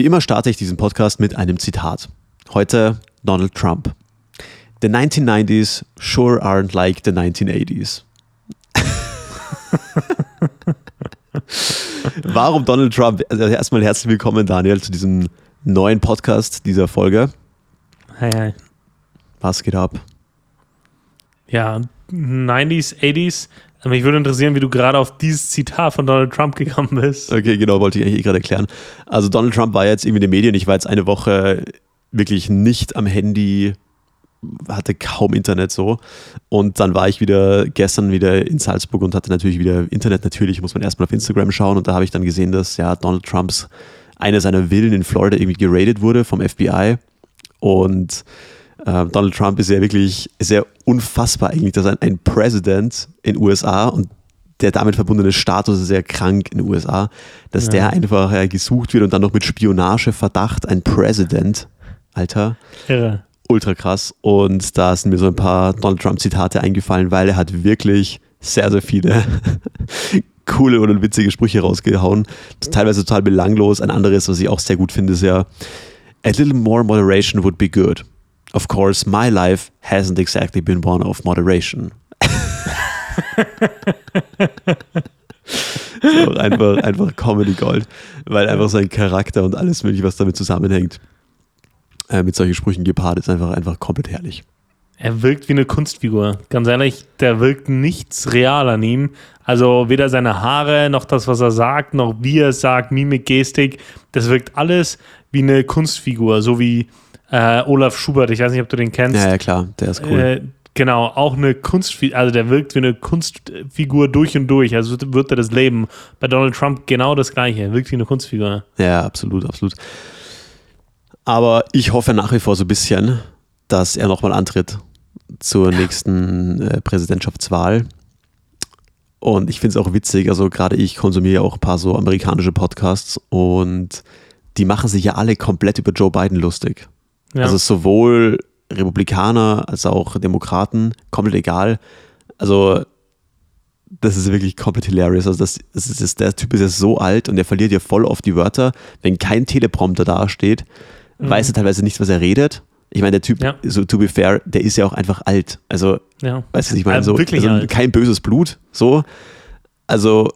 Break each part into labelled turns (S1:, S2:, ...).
S1: Wie immer starte ich diesen Podcast mit einem Zitat. Heute Donald Trump. The 1990s sure aren't like the 1980s. Warum Donald Trump? Also erstmal herzlich willkommen, Daniel, zu diesem neuen Podcast dieser Folge.
S2: Hi, hi.
S1: Was geht ab?
S2: Ja, 90s, 80s. Mich würde interessieren, wie du gerade auf dieses Zitat von Donald Trump gekommen bist.
S1: Okay, genau, wollte ich eigentlich eh gerade erklären. Also Donald Trump war jetzt irgendwie in den Medien. Ich war jetzt eine Woche wirklich nicht am Handy, hatte kaum Internet so. Und dann war ich wieder gestern wieder in Salzburg und hatte natürlich wieder Internet. Natürlich muss man erstmal auf Instagram schauen und da habe ich dann gesehen, dass ja Donald Trumps eine seiner Villen in Florida irgendwie geradet wurde vom FBI. Und äh, Donald Trump ist ja wirklich sehr unfassbar eigentlich, dass ein, ein President in USA und der damit verbundene Status ist sehr krank in den USA, dass ja. der einfach äh, gesucht wird und dann noch mit Spionageverdacht ein President, Alter.
S2: Irre.
S1: Ultra krass. Und da sind mir so ein paar Donald Trump-Zitate eingefallen, weil er hat wirklich sehr, sehr viele coole und witzige Sprüche rausgehauen. Teilweise total belanglos. Ein anderes, was ich auch sehr gut finde, ist ja, a little more moderation would be good. Of course, my life hasn't exactly been one of moderation. so, einfach, einfach Comedy Gold, weil einfach sein Charakter und alles mögliche, was damit zusammenhängt, äh, mit solchen Sprüchen gepaart ist, einfach, einfach komplett herrlich.
S2: Er wirkt wie eine Kunstfigur. Ganz ehrlich, der wirkt nichts real an ihm. Also weder seine Haare, noch das, was er sagt, noch wie er es sagt, Mimik, Gestik. Das wirkt alles wie eine Kunstfigur. So wie äh, Olaf Schubert, ich weiß nicht, ob du den kennst.
S1: Ja, ja, klar, der ist cool.
S2: Äh, genau, auch eine Kunstfigur, also der wirkt wie eine Kunstfigur durch und durch, also wird er das Leben. Bei Donald Trump genau das Gleiche, er wirkt wie eine Kunstfigur.
S1: Ja, absolut, absolut. Aber ich hoffe nach wie vor so ein bisschen, dass er nochmal antritt zur nächsten äh, Präsidentschaftswahl. Und ich finde es auch witzig, also gerade ich konsumiere ja auch ein paar so amerikanische Podcasts und die machen sich ja alle komplett über Joe Biden lustig. Ja. Also sowohl Republikaner als auch Demokraten, komplett egal. Also das ist wirklich komplett hilarious. Also das, das ist, der Typ ist ja so alt und der verliert ja voll oft die Wörter. Wenn kein Teleprompter dasteht, mhm. weiß er teilweise nicht, was er redet. Ich meine, der Typ, ja. so to be fair, der ist ja auch einfach alt. Also, ja. weißt du, ich meine, also so also kein böses Blut, so. Also,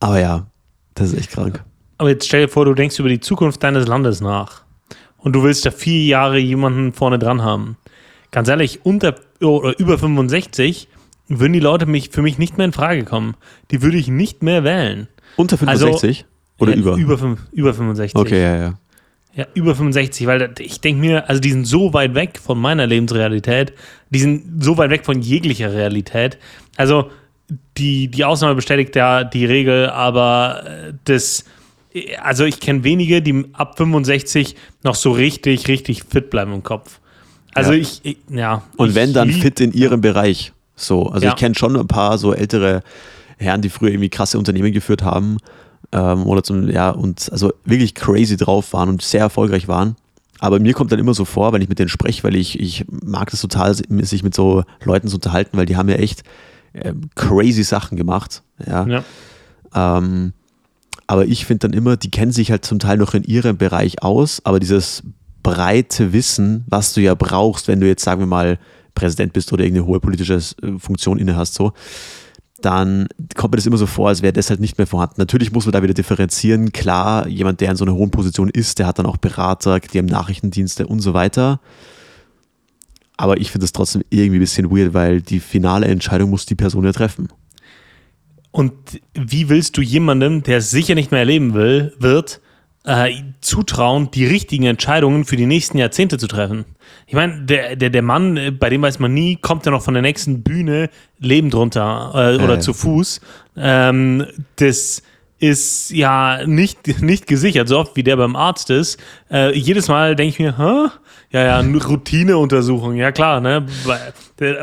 S1: aber ja, das ist echt krank.
S2: Aber jetzt stell dir vor, du denkst über die Zukunft deines Landes nach und du willst da vier Jahre jemanden vorne dran haben. Ganz ehrlich, unter oder über 65 würden die Leute mich, für mich nicht mehr in Frage kommen. Die würde ich nicht mehr wählen.
S1: Unter 65? Also, oder
S2: ja,
S1: über?
S2: Über, über 65.
S1: Okay, ja, ja.
S2: Ja, über 65, weil ich denke mir, also die sind so weit weg von meiner Lebensrealität, die sind so weit weg von jeglicher Realität. Also die, die Ausnahme bestätigt ja die Regel, aber äh, das, also ich kenne wenige, die ab 65 noch so richtig, richtig fit bleiben im Kopf. Also ja. Ich, ich, ja.
S1: Und
S2: ich
S1: wenn dann fit in ihrem Bereich. So, also ja. ich kenne schon ein paar so ältere Herren, die früher irgendwie krasse Unternehmen geführt haben ähm, oder zum, ja, und also wirklich crazy drauf waren und sehr erfolgreich waren. Aber mir kommt dann immer so vor, wenn ich mit denen spreche, weil ich, ich mag das total, sich mit so Leuten zu unterhalten, weil die haben ja echt äh, crazy Sachen gemacht. Ja. ja. Ähm, aber ich finde dann immer, die kennen sich halt zum Teil noch in ihrem Bereich aus, aber dieses breite Wissen, was du ja brauchst, wenn du jetzt, sagen wir mal, Präsident bist oder irgendeine hohe politische äh, Funktion inne hast, so, dann kommt mir das immer so vor, als wäre das halt nicht mehr vorhanden. Natürlich muss man da wieder differenzieren. Klar, jemand, der in so einer hohen Position ist, der hat dann auch Berater, die haben Nachrichtendienste und so weiter. Aber ich finde es trotzdem irgendwie ein bisschen weird, weil die finale Entscheidung muss die Person ja treffen.
S2: Und wie willst du jemandem, der es sicher nicht mehr erleben will, wird, äh, zutrauen, die richtigen Entscheidungen für die nächsten Jahrzehnte zu treffen? Ich meine, der, der, der Mann, äh, bei dem weiß man nie, kommt er noch von der nächsten Bühne lebend runter äh, oder äh. zu Fuß. Ähm, das ist ja nicht, nicht gesichert, so oft wie der beim Arzt ist. Äh, jedes Mal denke ich mir, Hä? ja, ja, Routineuntersuchung, ja klar, ne?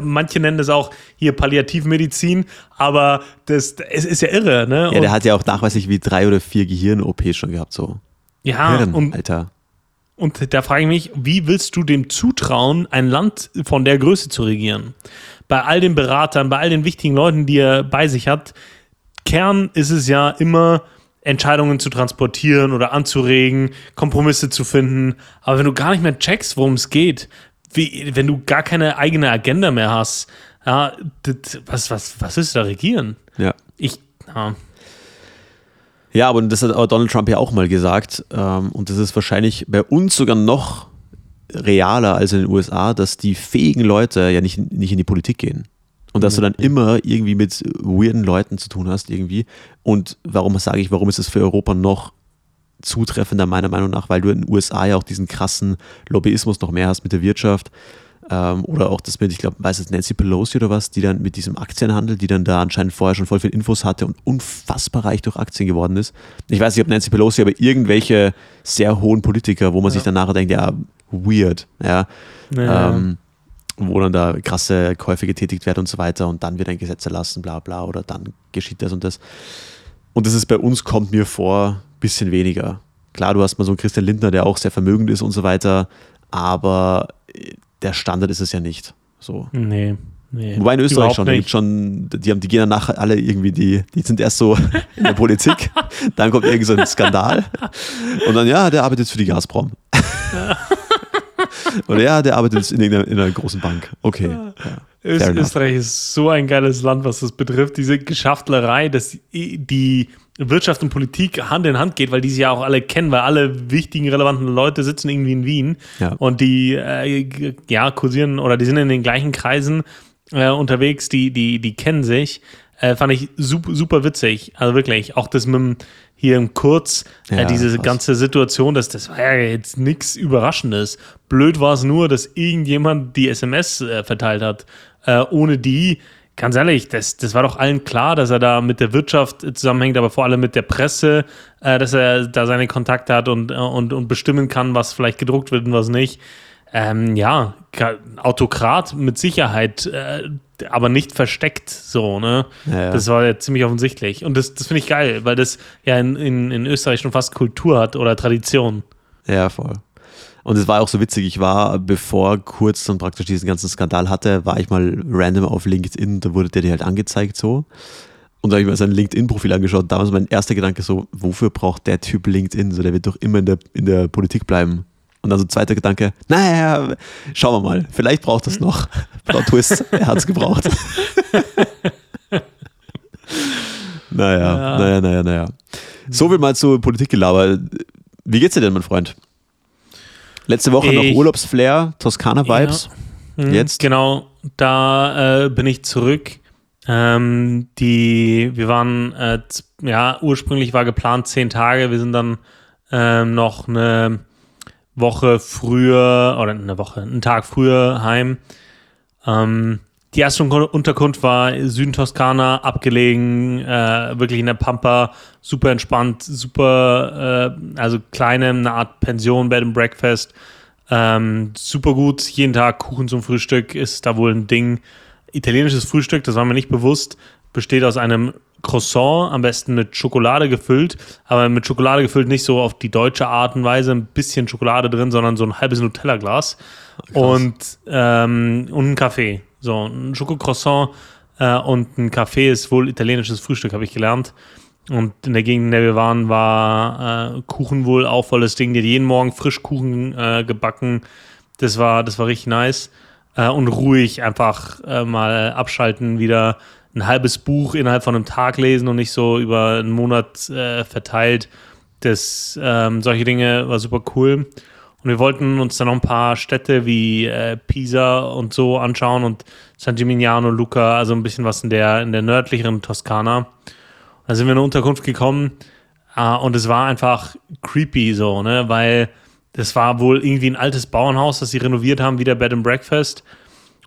S2: Manche nennen das auch hier Palliativmedizin, aber das, es ist ja irre, ne?
S1: Ja, der hat ja auch nachweislich wie drei oder vier Gehirn-OPs schon gehabt, so.
S2: Ja, Hirn, und, Alter. Und da frage ich mich, wie willst du dem zutrauen, ein Land von der Größe zu regieren? Bei all den Beratern, bei all den wichtigen Leuten, die er bei sich hat, Kern ist es ja immer, Entscheidungen zu transportieren oder anzuregen, Kompromisse zu finden. Aber wenn du gar nicht mehr checkst, worum es geht, wie, wenn du gar keine eigene Agenda mehr hast, ja, das, was, was, was ist da regieren?
S1: Ja.
S2: Ich, ja.
S1: Ja, aber das hat aber Donald Trump ja auch mal gesagt. Ähm, und das ist wahrscheinlich bei uns sogar noch realer als in den USA, dass die fähigen Leute ja nicht, nicht in die Politik gehen. Und dass du dann immer irgendwie mit weirden Leuten zu tun hast, irgendwie. Und warum sage ich, warum ist es für Europa noch zutreffender, meiner Meinung nach, weil du in den USA ja auch diesen krassen Lobbyismus noch mehr hast mit der Wirtschaft. Ähm, oder auch das mit, ich glaube, weiß es Nancy Pelosi oder was, die dann mit diesem Aktienhandel, die dann da anscheinend vorher schon voll viel Infos hatte und unfassbar reich durch Aktien geworden ist. Ich weiß nicht, ob Nancy Pelosi, aber irgendwelche sehr hohen Politiker, wo man ja. sich dann nachher denkt, ja, weird, ja. ja. Ähm, wo dann da krasse Käufe getätigt werden und so weiter und dann wird ein Gesetz erlassen, bla bla, oder dann geschieht das und das. Und das ist bei uns, kommt mir vor, ein bisschen weniger. Klar, du hast mal so einen Christian Lindner, der auch sehr vermögend ist und so weiter, aber der Standard ist es ja nicht. So.
S2: Nee. Nee,
S1: Wobei in Österreich schon, nicht. schon, die, haben, die gehen danach alle irgendwie, die, die sind erst so in der Politik, dann kommt irgend so ein Skandal und dann, ja, der arbeitet jetzt für die Gazprom. Oder ja, der arbeitet in, in, einer großen Bank. Okay. Ja.
S2: Österreich ist so ein geiles Land, was das betrifft. Diese Geschaftlerei, dass die Wirtschaft und Politik Hand in Hand geht, weil die sie ja auch alle kennen, weil alle wichtigen, relevanten Leute sitzen irgendwie in Wien ja. und die äh, ja kursieren oder die sind in den gleichen Kreisen äh, unterwegs, die, die, die kennen sich. Äh, fand ich super, super witzig. Also wirklich, auch das mit dem hier im Kurz, äh, ja, äh, diese krass. ganze Situation, das, das war ja jetzt nichts Überraschendes. Blöd war es nur, dass irgendjemand die SMS äh, verteilt hat. Äh, ohne die, ganz ehrlich, das, das war doch allen klar, dass er da mit der Wirtschaft zusammenhängt, aber vor allem mit der Presse, äh, dass er da seine Kontakte hat und, äh, und, und bestimmen kann, was vielleicht gedruckt wird und was nicht. Ähm, ja, Autokrat mit Sicherheit, äh, aber nicht versteckt so, ne? Ja, ja. Das war ja ziemlich offensichtlich. Und das, das finde ich geil, weil das ja in, in, in Österreich schon fast Kultur hat oder Tradition.
S1: Ja, voll. Und es war auch so witzig, ich war, bevor Kurz dann praktisch diesen ganzen Skandal hatte, war ich mal random auf LinkedIn, da wurde der dir halt angezeigt so. Und da habe ich mir sein LinkedIn-Profil angeschaut. Damals mein erster Gedanke so, wofür braucht der Typ LinkedIn? So, der wird doch immer in der, in der Politik bleiben. Und dann so zweiter Gedanke, naja, schauen wir mal, vielleicht braucht es noch. Plot Twist, er hat es gebraucht. naja, ja. naja, naja, naja. So viel mal zu Politikgelaber. Wie geht's dir denn, mein Freund? Letzte Woche ich, noch Urlaubsflair, Toskana-Vibes.
S2: Ja. Jetzt? Genau, da äh, bin ich zurück. Ähm, die, wir waren, äh, ja, ursprünglich war geplant zehn Tage. Wir sind dann ähm, noch eine Woche früher oder eine Woche, einen Tag früher heim. Ähm, die erste Unterkunft war Süden Toskana, abgelegen, äh, wirklich in der Pampa, super entspannt, super, äh, also kleine, eine Art Pension, Bed and Breakfast. Ähm, super gut, jeden Tag Kuchen zum Frühstück ist da wohl ein Ding. Italienisches Frühstück, das war mir nicht bewusst, besteht aus einem Croissant, am besten mit Schokolade gefüllt, aber mit Schokolade gefüllt nicht so auf die deutsche Art und Weise, ein bisschen Schokolade drin, sondern so ein halbes Nutella-Glas und, ähm, und ein Kaffee. So, ein Schokocroissant äh, und ein Kaffee ist wohl italienisches Frühstück, habe ich gelernt. Und in der Gegend, in der wir waren, war äh, Kuchen wohl auch volles Ding. Die hat jeden Morgen frisch Kuchen äh, gebacken. Das war, das war richtig nice. Äh, und ruhig einfach äh, mal abschalten, wieder ein halbes Buch innerhalb von einem Tag lesen und nicht so über einen Monat äh, verteilt. Das, ähm, solche Dinge war super cool. Und wir wollten uns dann noch ein paar Städte wie äh, Pisa und so anschauen und San Gimignano, Luca, also ein bisschen was in der, in der nördlicheren Toskana. Da sind wir in eine Unterkunft gekommen äh, und es war einfach creepy so, ne, weil das war wohl irgendwie ein altes Bauernhaus, das sie renoviert haben, wie der Bed and Breakfast.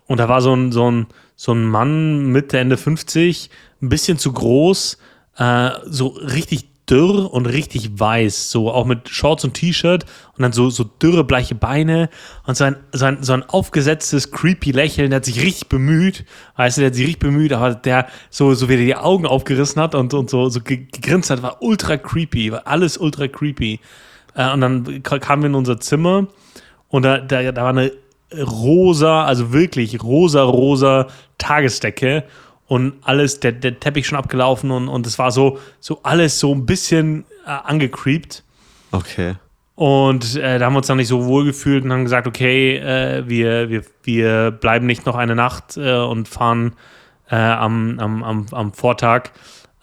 S2: Und da war so ein, so ein, so ein Mann Mitte, Ende 50, ein bisschen zu groß, äh, so richtig dürr und richtig weiß, so auch mit Shorts und T-Shirt und dann so, so dürre, bleiche Beine und so ein, so, ein, so ein aufgesetztes, creepy Lächeln, der hat sich richtig bemüht, weißt du, der hat sich richtig bemüht, aber der so, so wie die Augen aufgerissen hat und, und so, so gegrinst hat, war ultra creepy, war alles ultra creepy. Äh, und dann kamen wir in unser Zimmer und da, da, da war eine rosa, also wirklich rosa, rosa Tagesdecke und alles, der, der Teppich schon abgelaufen und, und es war so, so alles so ein bisschen äh, angecreept.
S1: Okay.
S2: Und äh, da haben wir uns dann nicht so wohl gefühlt und haben gesagt, okay, äh, wir, wir, wir bleiben nicht noch eine Nacht äh, und fahren äh, am, am, am, am Vortag.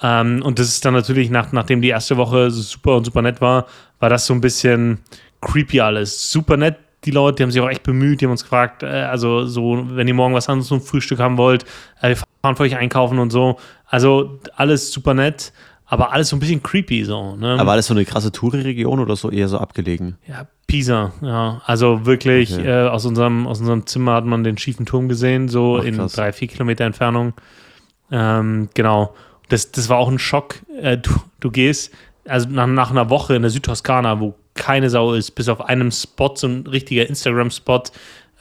S2: Ähm, und das ist dann natürlich, nach, nachdem die erste Woche super und super nett war, war das so ein bisschen creepy alles. Super nett, die Leute, die haben sich auch echt bemüht, die haben uns gefragt, äh, also so, wenn ihr morgen was anderes zum Frühstück haben wollt, äh, wir fahren für euch einkaufen und so. Also alles super nett, aber alles so ein bisschen creepy so. Ne?
S1: Aber alles so eine krasse Touri-Region oder so eher so abgelegen?
S2: Ja, Pisa, ja. Also wirklich, okay. äh, aus, unserem, aus unserem Zimmer hat man den schiefen Turm gesehen, so Ach, in drei, vier Kilometer Entfernung. Ähm, genau. Das, das war auch ein Schock. Äh, du, du gehst, also nach, nach einer Woche in der Südtoskana, wo keine Sau ist, bis auf einem Spot, so ein richtiger Instagram-Spot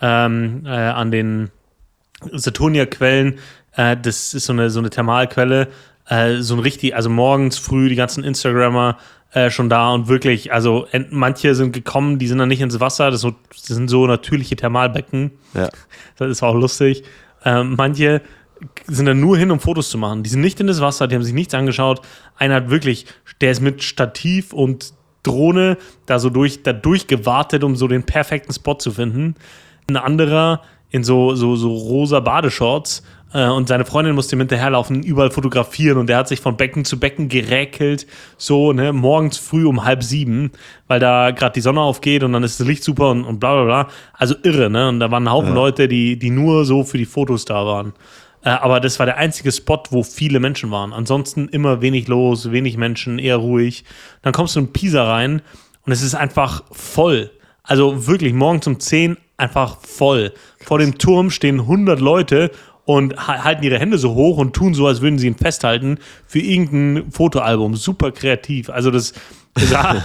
S2: ähm, äh, an den Saturnia-Quellen. Äh, das ist so eine, so eine Thermalquelle. Äh, so ein richtig, also morgens früh die ganzen Instagrammer äh, schon da und wirklich, also manche sind gekommen, die sind dann nicht ins Wasser, das, so, das sind so natürliche Thermalbecken.
S1: Ja.
S2: Das ist auch lustig. Ähm, manche sind dann nur hin, um Fotos zu machen. Die sind nicht in das Wasser, die haben sich nichts angeschaut. Einer hat wirklich, der ist mit Stativ und Drohne da so durch, da durchgewartet, um so den perfekten Spot zu finden. Ein anderer in so, so, so rosa Badeshorts äh, und seine Freundin musste ihm hinterherlaufen, überall fotografieren und der hat sich von Becken zu Becken geräkelt, so, ne, morgens früh um halb sieben, weil da gerade die Sonne aufgeht und dann ist das Licht super und, und bla bla bla. Also irre, ne? Und da waren ein Haufen ja. Leute, die, die nur so für die Fotos da waren. Äh, aber das war der einzige Spot, wo viele Menschen waren. Ansonsten immer wenig los, wenig Menschen, eher ruhig. Dann kommst du in Pisa rein und es ist einfach voll. Also wirklich morgens um 10 einfach voll. Vor dem Turm stehen 100 Leute und halten ihre Hände so hoch und tun so, als würden sie ihn festhalten für irgendein Fotoalbum. Super kreativ. Also das, das,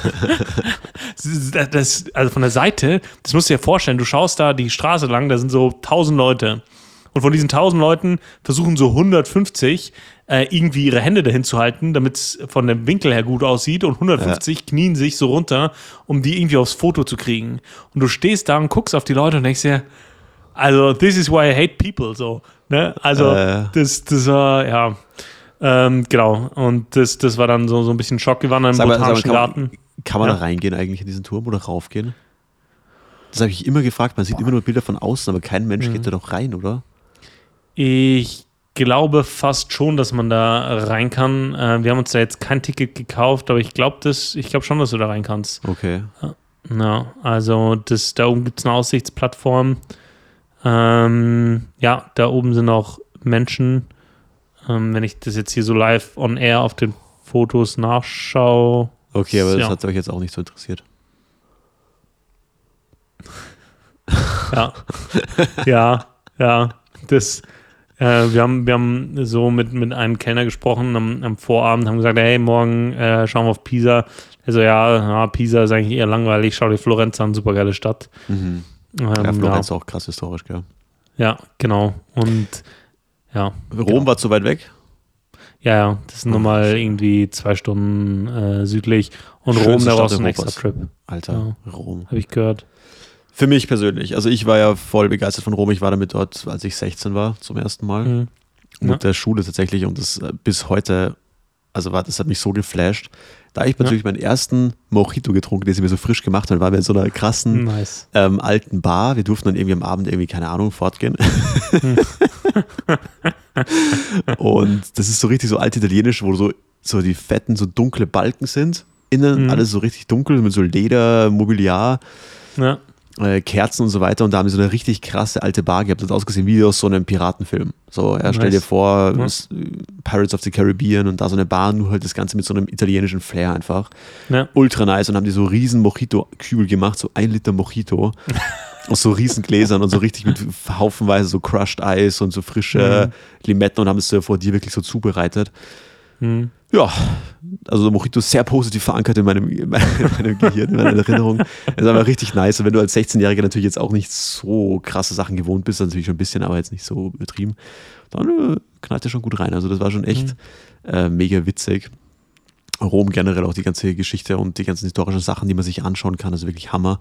S2: das, also von der Seite, das musst du dir vorstellen, du schaust da die Straße lang, da sind so 1000 Leute. Und von diesen 1000 Leuten versuchen so 150 äh, irgendwie ihre Hände dahin zu halten, damit es von dem Winkel her gut aussieht. Und 150 ja. knien sich so runter, um die irgendwie aufs Foto zu kriegen. Und du stehst da und guckst auf die Leute und denkst dir, also, this is why I hate people. So, ne? Also, äh. das, das war, ja. Ähm, genau. Und das, das war dann so, so ein bisschen Schock. Wir waren dann im Botanischen
S1: kann
S2: Garten.
S1: Kann man ja. da reingehen eigentlich in diesen Turm oder raufgehen? Das habe ich immer gefragt. Man sieht Boah. immer nur Bilder von außen, aber kein Mensch mhm. geht da doch rein, oder?
S2: Ich glaube fast schon, dass man da rein kann. Äh, wir haben uns da jetzt kein Ticket gekauft, aber ich glaube glaub schon, dass du da rein kannst.
S1: Okay.
S2: Ja, also das, da oben gibt es eine Aussichtsplattform. Ähm, ja, da oben sind auch Menschen. Ähm, wenn ich das jetzt hier so live on air auf den Fotos nachschaue.
S1: Okay, aber das ja. hat euch jetzt auch nicht so interessiert.
S2: ja. ja, ja. Das, äh, wir, haben, wir haben so mit, mit einem Kellner gesprochen am, am Vorabend, haben gesagt, hey, morgen äh, schauen wir auf Pisa. Also ja, ja, Pisa ist eigentlich eher langweilig, schau dir Florenz an, super geile Stadt.
S1: Mhm. Ähm, ja, Florenz ja. auch krass historisch, gell?
S2: Ja, genau. Und ja.
S1: Rom
S2: genau.
S1: war zu weit weg?
S2: Ja, ja, das ist nochmal irgendwie zwei Stunden äh, südlich. Und Schönste Rom, da war es ein extra Trip.
S1: Alter, ja. Rom.
S2: Habe ich gehört.
S1: Für mich persönlich. Also ich war ja voll begeistert von Rom. Ich war damit dort, als ich 16 war, zum ersten Mal. Mhm. Mit ja. der Schule tatsächlich. Und das äh, bis heute, also war, das hat mich so geflasht. Da ich natürlich ja. meinen ersten Mojito getrunken, den sie mir so frisch gemacht haben. Waren wir in so einer krassen
S2: nice.
S1: ähm, alten Bar. Wir durften dann irgendwie am Abend irgendwie, keine Ahnung, fortgehen. Hm. und das ist so richtig so alt italienisch, wo so, so die fetten, so dunkle Balken sind. Innen mhm. alles so richtig dunkel mit so Leder, Mobiliar.
S2: Ja
S1: äh, Kerzen und so weiter und da haben sie so eine richtig krasse alte Bar gehabt. Das hat ausgesehen wie aus so einem Piratenfilm. So, ja, stell dir vor, ja. Pirates of the Caribbean und da so eine Bar, nur halt das Ganze mit so einem italienischen Flair einfach.
S2: Ja.
S1: Ultra nice und haben die so riesen Mojito-Kübel gemacht, so ein Liter Mojito. aus so riesen Gläsern und so richtig mit haufenweise so Crushed Eis und so frische mhm. Limetten und haben es so vor dir wirklich so zubereitet.
S2: Mhm.
S1: Ja, also Mojito ist sehr positiv verankert in meinem, in meinem Gehirn, in meiner Erinnerung. Das ist aber richtig nice. Und wenn du als 16-Jähriger natürlich jetzt auch nicht so krasse Sachen gewohnt bist, natürlich schon ein bisschen, aber jetzt nicht so übertrieben, dann äh, knallt der schon gut rein. Also das war schon echt mhm. äh, mega witzig. Rom generell auch die ganze Geschichte und die ganzen historischen Sachen, die man sich anschauen kann, also wirklich Hammer.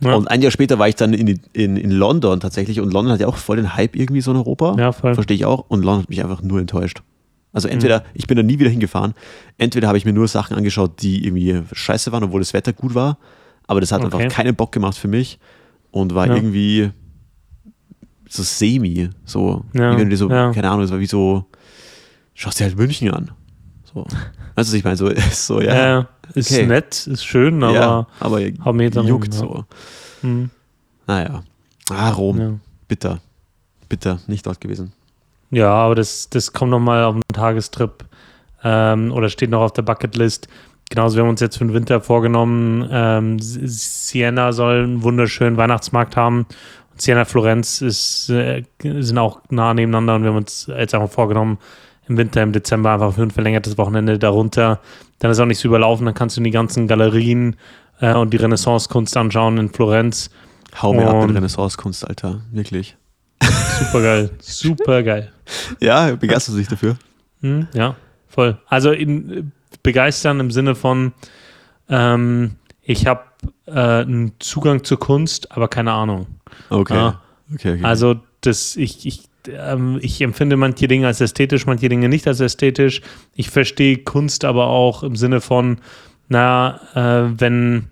S1: Ja. Und ein Jahr später war ich dann in, in, in London tatsächlich und London hat ja auch voll den Hype irgendwie so in Europa.
S2: Ja, voll.
S1: Verstehe ich auch. Und London hat mich einfach nur enttäuscht. Also entweder, mhm. ich bin da nie wieder hingefahren, entweder habe ich mir nur Sachen angeschaut, die irgendwie scheiße waren, obwohl das Wetter gut war, aber das hat okay. einfach keinen Bock gemacht für mich und war ja. irgendwie so semi, so, ja. so, ja. keine Ahnung, es war wie so, schaust dir halt München an. So. Weißt du, ich meine, so, so ja. ja
S2: ist okay. nett, ist schön, aber,
S1: ja, aber juckt so. Hm. Naja. Ah, Rom. Bitter. Bitter, nicht dort gewesen.
S2: Ja, aber das, das kommt nochmal auf Tagestrip ähm, oder steht noch auf der Bucketlist. Genauso, wir haben uns jetzt für den Winter vorgenommen, ähm, Siena soll einen wunderschönen Weihnachtsmarkt haben. Und Siena Florenz ist, äh, sind auch nah nebeneinander und wir haben uns jetzt einfach vorgenommen, im Winter, im Dezember einfach für ein verlängertes Wochenende darunter. Dann ist auch nicht so überlaufen, dann kannst du die ganzen Galerien äh, und die Renaissance-Kunst anschauen in Florenz.
S1: Hau mir und ab mit Renaissance-Kunst, Alter, wirklich.
S2: Super geil, super geil.
S1: Ja, begeisterst du dich dafür?
S2: Hm, ja, voll. Also in, begeistern im Sinne von, ähm, ich habe äh, einen Zugang zur Kunst, aber keine Ahnung.
S1: Okay. Ja. okay, okay.
S2: Also das, ich, ich, ähm, ich empfinde manche Dinge als ästhetisch, manche Dinge nicht als ästhetisch. Ich verstehe Kunst aber auch im Sinne von, na, äh, wenn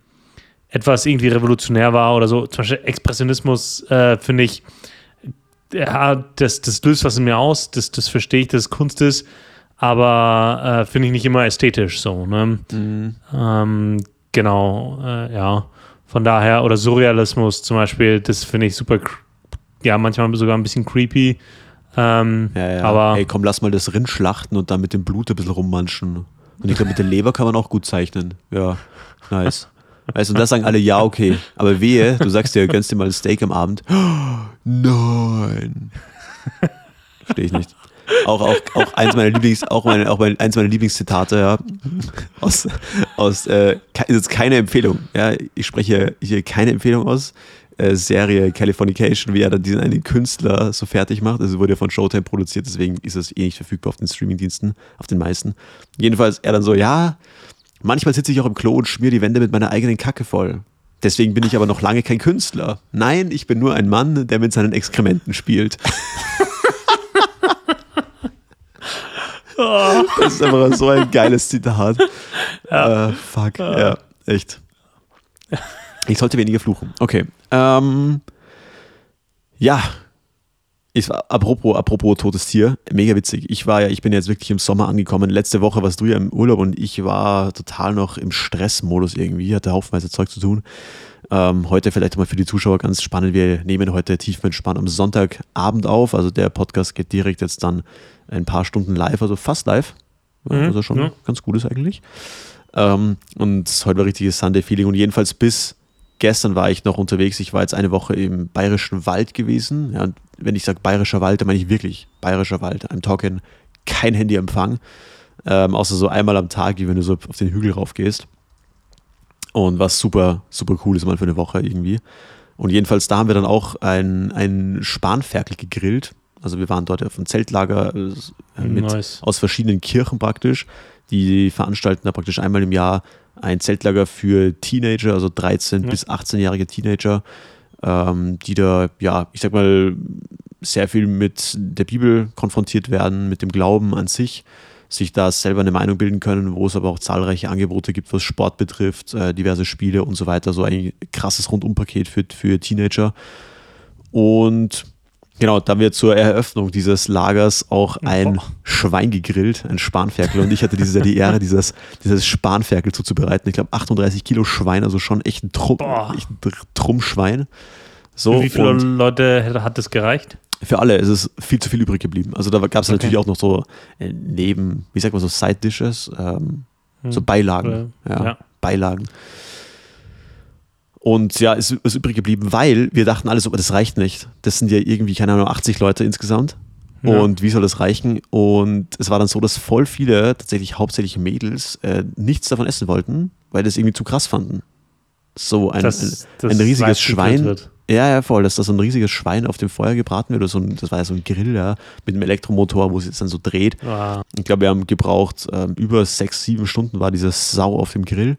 S2: etwas irgendwie revolutionär war oder so, zum Beispiel Expressionismus, äh, finde ich, ja, das, das löst was in mir aus, das, das verstehe ich, dass es Kunst ist, aber äh, finde ich nicht immer ästhetisch so. Ne? Mhm. Ähm, genau, äh, ja. Von daher, oder Surrealismus zum Beispiel, das finde ich super, ja, manchmal sogar ein bisschen creepy. Ähm,
S1: ja, ja.
S2: Aber
S1: Ey, komm, lass mal das Rind schlachten und dann mit dem Blut ein bisschen rummanschen. Und ich glaube, mit der Leber kann man auch gut zeichnen. Ja, nice. Weißt du, und das sagen alle, ja, okay. Aber wehe, du sagst dir, gönnst dir mal ein Steak am Abend. nein. Verstehe ich nicht. Auch, auch, auch eins meiner Lieblings, auch, meine, auch mein, eins meiner Lieblingszitate, ja. Aus, aus äh, ist jetzt keine Empfehlung, ja. Ich spreche hier keine Empfehlung aus. Äh, Serie Californication, wie er dann diesen einen Künstler so fertig macht. Also wurde ja von Showtime produziert, deswegen ist es eh nicht verfügbar auf den Streamingdiensten, auf den meisten. Jedenfalls er dann so, ja, Manchmal sitze ich auch im Klo und schmier die Wände mit meiner eigenen Kacke voll. Deswegen bin ich aber noch lange kein Künstler. Nein, ich bin nur ein Mann, der mit seinen Exkrementen spielt. Das ist einfach so ein geiles Zitat. Ja. Uh, fuck, ja, echt. Ich sollte weniger fluchen. Okay. Ähm, ja, ich, apropos, apropos totes Tier, mega witzig. Ich war ja, ich bin jetzt wirklich im Sommer angekommen. Letzte Woche warst du ja im Urlaub und ich war total noch im Stressmodus irgendwie, hatte haufenweise Zeug zu tun. Ähm, heute vielleicht mal für die Zuschauer ganz spannend. Wir nehmen heute tief entspannt am Sonntagabend auf. Also der Podcast geht direkt jetzt dann ein paar Stunden live, also fast live. Mhm, also schon ja. ganz gut ist eigentlich. Ähm, und heute war richtiges Sunday-Feeling und jedenfalls bis Gestern war ich noch unterwegs. Ich war jetzt eine Woche im Bayerischen Wald gewesen. Ja, und wenn ich sage Bayerischer Wald, dann meine ich wirklich Bayerischer Wald. I'm talking kein Handyempfang. Ähm, außer so einmal am Tag, wie wenn du so auf den Hügel rauf gehst. Und was super, super cool ist mal für eine Woche irgendwie. Und jedenfalls da haben wir dann auch ein, ein Spanferkel gegrillt. Also wir waren dort auf einem Zeltlager äh, mit, nice. aus verschiedenen Kirchen praktisch. Die veranstalten da praktisch einmal im Jahr ein Zeltlager für Teenager, also 13- ja. bis 18-jährige Teenager, ähm, die da, ja, ich sag mal, sehr viel mit der Bibel konfrontiert werden, mit dem Glauben an sich, sich da selber eine Meinung bilden können, wo es aber auch zahlreiche Angebote gibt, was Sport betrifft, äh, diverse Spiele und so weiter. So ein krasses Rundumpaket für, für Teenager. Und Genau, da wir zur Eröffnung dieses Lagers auch ein oh. Schwein gegrillt, ein Spanferkel. Und ich hatte diese, die Ehre, dieses, dieses Spanferkel zuzubereiten. Ich glaube, 38 Kilo Schwein, also schon echt ein, Trum, echt ein Trummschwein.
S2: So, wie viele Leute hat das gereicht?
S1: Für alle ist es viel zu viel übrig geblieben. Also da gab es okay. natürlich auch noch so äh, neben, wie sagt man so, Side Dishes, ähm, hm. so Beilagen. Ja, ja. Beilagen. Und ja, es ist übrig geblieben, weil wir dachten alles, aber das reicht nicht. Das sind ja irgendwie, keine Ahnung, 80 Leute insgesamt. Ja. Und wie soll das reichen? Und es war dann so, dass voll viele, tatsächlich hauptsächlich Mädels, äh, nichts davon essen wollten, weil das irgendwie zu krass fanden. So ein, das, ein, ein riesiges Schwein. Ja, ja, voll, dass da so ein riesiges Schwein auf dem Feuer gebraten wird. Oder so ein, das war ja so ein Grill, ja, mit einem Elektromotor, wo es jetzt dann so dreht. Wow. Ich glaube, wir haben gebraucht, ähm, über sechs, sieben Stunden war diese Sau auf dem Grill.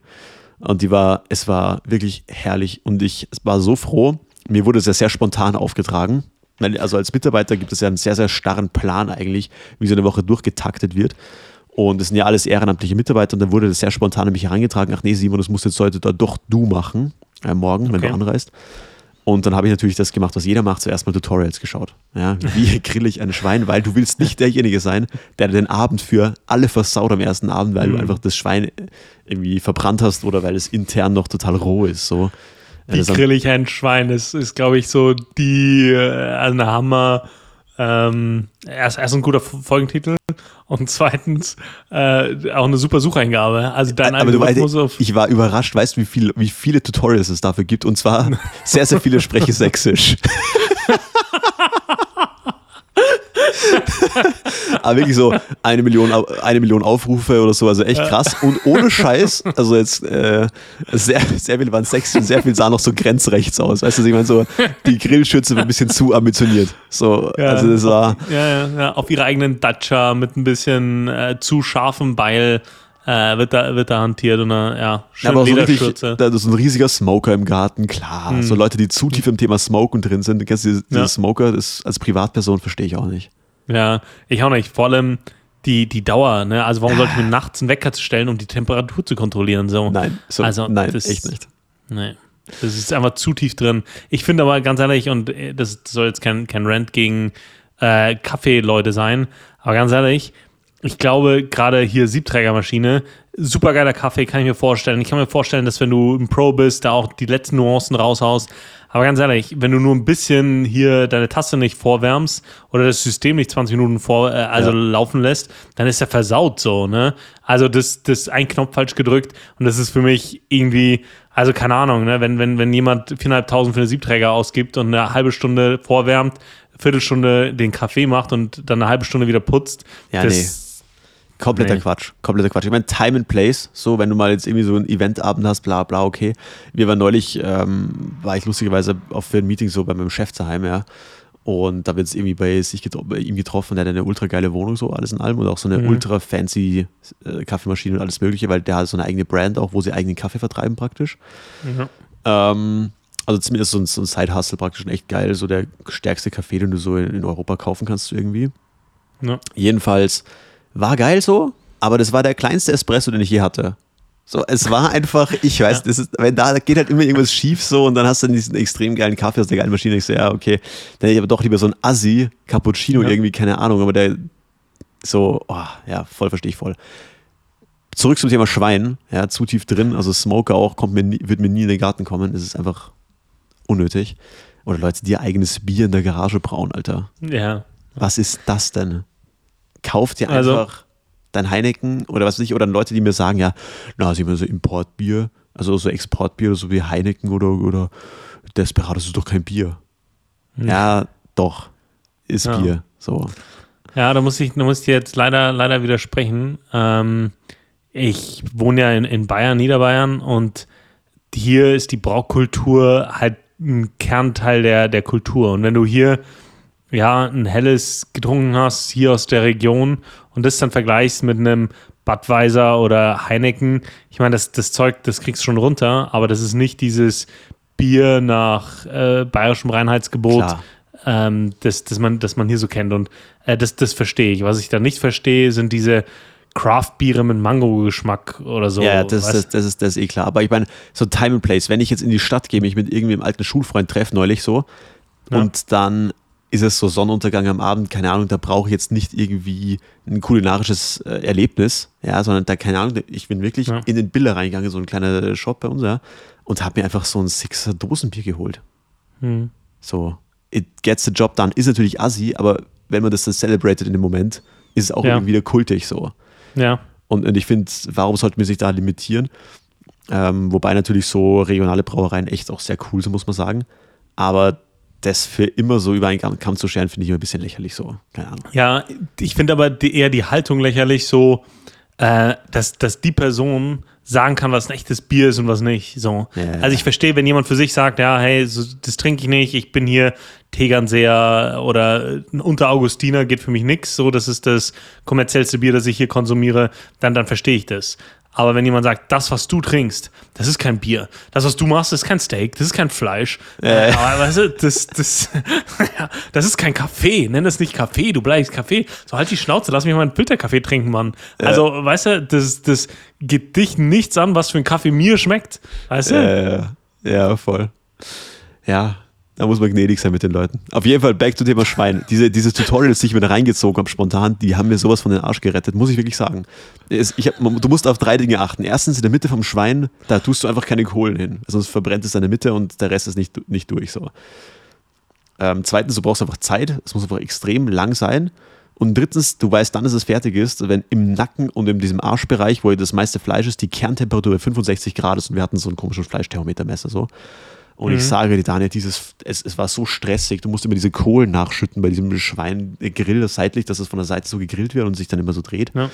S1: Und die war, es war wirklich herrlich. Und ich war so froh. Mir wurde es ja sehr spontan aufgetragen. also als Mitarbeiter gibt es ja einen sehr, sehr starren Plan eigentlich, wie so eine Woche durchgetaktet wird. Und das sind ja alles ehrenamtliche Mitarbeiter und dann wurde das sehr spontan an mich herangetragen, ach nee, Simon, das musst jetzt heute da doch du machen, äh, morgen, okay. wenn du anreist. Und dann habe ich natürlich das gemacht, was jeder macht, zuerst mal Tutorials geschaut. Ja, wie grill ich ein Schwein, weil du willst nicht derjenige sein, der den Abend für alle versaut am ersten Abend, weil mhm. du einfach das Schwein irgendwie verbrannt hast oder weil es intern noch total roh ist. So.
S2: Wie grill ich ein Schwein? Das ist, glaube ich, so die, äh, eine Hammer, ähm, erst, erst ein guter Folgentitel und zweitens äh, auch eine super Sucheingabe. Also dein
S1: Aber du weißt, ich war überrascht, weißt du, wie, viel, wie viele Tutorials es dafür gibt und zwar sehr, sehr viele spreche sächsisch. Aber wirklich so eine Million, eine Million Aufrufe oder so, also echt krass. Und ohne Scheiß, also jetzt äh, sehr, sehr viel waren sexy und sehr viel sah noch so grenzrechts aus. Weißt du, ich meine, so die Grillschütze war ein bisschen zu ambitioniert. So,
S2: ja, also das war. Ja, ja, ja, auf ihrer eigenen Dacia mit ein bisschen äh, zu scharfem Beil. Äh, wird, da, wird da hantiert und äh, ja,
S1: schön ja, aber so richtig, da ist ein riesiger Smoker im Garten, klar. Mhm. So Leute, die zu tief im Thema Smoken drin sind, kennst du dieses, ja. Smoker, das als Privatperson verstehe ich auch nicht.
S2: Ja, ich auch nicht. Vor allem die, die Dauer, ne? Also warum sollte ich mir nachts einen Wecker stellen, um die Temperatur zu kontrollieren? So?
S1: Nein, so, also, nein, das, echt nicht.
S2: Nee. Das ist einfach zu tief drin. Ich finde aber ganz ehrlich, und äh, das soll jetzt kein, kein Rant gegen äh, Kaffeeleute sein, aber ganz ehrlich, ich glaube, gerade hier Siebträgermaschine, super geiler Kaffee, kann ich mir vorstellen. Ich kann mir vorstellen, dass wenn du ein Pro bist, da auch die letzten Nuancen raushaust. Aber ganz ehrlich, wenn du nur ein bisschen hier deine Tasse nicht vorwärmst oder das System nicht 20 Minuten vor, äh, also ja. laufen lässt, dann ist er versaut so, ne? Also das, das ein Knopf falsch gedrückt und das ist für mich irgendwie, also keine Ahnung, ne? Wenn, wenn, wenn jemand 4.500 für eine Siebträger ausgibt und eine halbe Stunde vorwärmt, Viertelstunde den Kaffee macht und dann eine halbe Stunde wieder putzt,
S1: ja, das, nee Kompletter nee. Quatsch. Kompletter Quatsch. Ich meine, Time and Place, so, wenn du mal jetzt irgendwie so einen Eventabend hast, bla bla, okay. Wir waren neulich, ähm, war ich lustigerweise auf für ein Meeting so bei meinem Chef daheim, ja. Und da habe jetzt irgendwie bei, sich bei ihm getroffen, der hat eine ultra geile Wohnung, so alles in allem und auch so eine mhm. ultra fancy äh, Kaffeemaschine und alles Mögliche, weil der hat so eine eigene Brand auch, wo sie eigenen Kaffee vertreiben praktisch. Mhm. Ähm, also zumindest so ein, so ein Side-Hustle praktisch echt geil, so der stärkste Kaffee, den du so in, in Europa kaufen kannst irgendwie. Ja. Jedenfalls war geil so, aber das war der kleinste Espresso, den ich je hatte. So, es war einfach, ich weiß, das ist, wenn da geht halt immer irgendwas schief so und dann hast du diesen extrem geilen Kaffee aus der geilen Maschine. Ich so, ja, okay, dann hätte ich aber doch lieber so ein Assi, Cappuccino ja. irgendwie, keine Ahnung, aber der so, oh, ja, voll verstehe ich voll. Zurück zum Thema Schwein, ja, zu tief drin, also Smoker auch, kommt mir nie, wird mir nie in den Garten kommen, das ist einfach unnötig. Oder Leute, die ihr eigenes Bier in der Garage brauen, Alter.
S2: Ja.
S1: Was ist das denn? Kauf dir also einfach also, dein Heineken oder was ich, oder Leute, die mir sagen, ja, na, sie haben so Importbier, also so Exportbier, so wie Heineken oder, oder Desperados ist doch kein Bier. Hm. Ja, doch, ist ja. Bier, so.
S2: Ja, da muss ich, da muss ich jetzt leider, leider widersprechen. Ähm, ich wohne ja in, in Bayern, Niederbayern und hier ist die Braukultur halt ein Kernteil der, der Kultur. Und wenn du hier ja, ein helles getrunken hast hier aus der Region und das dann vergleichst mit einem Budweiser oder Heineken, ich meine, das, das Zeug, das kriegst du schon runter, aber das ist nicht dieses Bier nach äh, bayerischem Reinheitsgebot, ähm, das, das, man, das man hier so kennt. Und äh, das, das verstehe ich. Was ich da nicht verstehe, sind diese Craft-Biere mit Mango-Geschmack oder so.
S1: Ja, das, das, das, ist, das ist eh klar. Aber ich meine, so Time and Place, wenn ich jetzt in die Stadt gehe, mich mit irgendwie einem alten Schulfreund treffe, neulich so, ja. und dann ist es so Sonnenuntergang am Abend, keine Ahnung, da brauche ich jetzt nicht irgendwie ein kulinarisches äh, Erlebnis, ja, sondern da, keine Ahnung, ich bin wirklich ja. in den Biller reingegangen, so ein kleiner Shop bei uns, ja, und habe mir einfach so ein Sixer Dosenbier geholt. Hm. So, it gets the job done. Ist natürlich assi, aber wenn man das dann celebrated in dem Moment, ist es auch ja. irgendwie wieder kultig so.
S2: Ja.
S1: Und, und ich finde, warum sollte man sich da limitieren? Ähm, wobei natürlich so regionale Brauereien echt auch sehr cool sind, muss man sagen. Aber das für immer so über einen Kamm zu scheren, finde ich immer ein bisschen lächerlich so. Keine Ahnung.
S2: Ja, ich finde aber die, eher die Haltung lächerlich so, äh, dass, dass die Person sagen kann, was ein echtes Bier ist und was nicht. So. Ja, also ich verstehe, wenn jemand für sich sagt, ja, hey, so, das trinke ich nicht, ich bin hier Tegernseer oder unter Augustiner geht für mich nichts, so, das ist das kommerziellste Bier, das ich hier konsumiere, dann, dann verstehe ich das. Aber wenn jemand sagt, das, was du trinkst, das ist kein Bier. Das, was du machst, ist kein Steak, das ist kein Fleisch. Äh. Aber weißt du, das, das, das ist kein Kaffee. Nenn das nicht Kaffee, du bleibst Kaffee. So halt die Schnauze, lass mich mal einen Filterkaffee trinken, Mann. Äh. Also, weißt du, das, das geht dich nichts an, was für ein Kaffee mir schmeckt. Weißt du?
S1: Äh, ja, voll. Ja, da muss man gnädig sein mit den Leuten. Auf jeden Fall back to Thema Schwein. Diese, diese Tutorials, die ich mir da reingezogen habe, spontan, die haben mir sowas von den Arsch gerettet, muss ich wirklich sagen. Es, ich hab, du musst auf drei Dinge achten. Erstens, in der Mitte vom Schwein, da tust du einfach keine Kohlen hin. Sonst verbrennt es in der Mitte und der Rest ist nicht, nicht durch. So. Ähm, zweitens, du brauchst einfach Zeit. Es muss einfach extrem lang sein. Und drittens, du weißt dann, dass es fertig ist, wenn im Nacken und in diesem Arschbereich, wo das meiste Fleisch ist, die Kerntemperatur bei 65 Grad ist und wir hatten so ein komisches Fleischthermometermesser so. Und mhm. ich sage dir, Daniel, dieses, es, es war so stressig. Du musst immer diese Kohlen nachschütten bei diesem Schweingrill, das seitlich, dass es von der Seite so gegrillt wird und sich dann immer so dreht. Ja.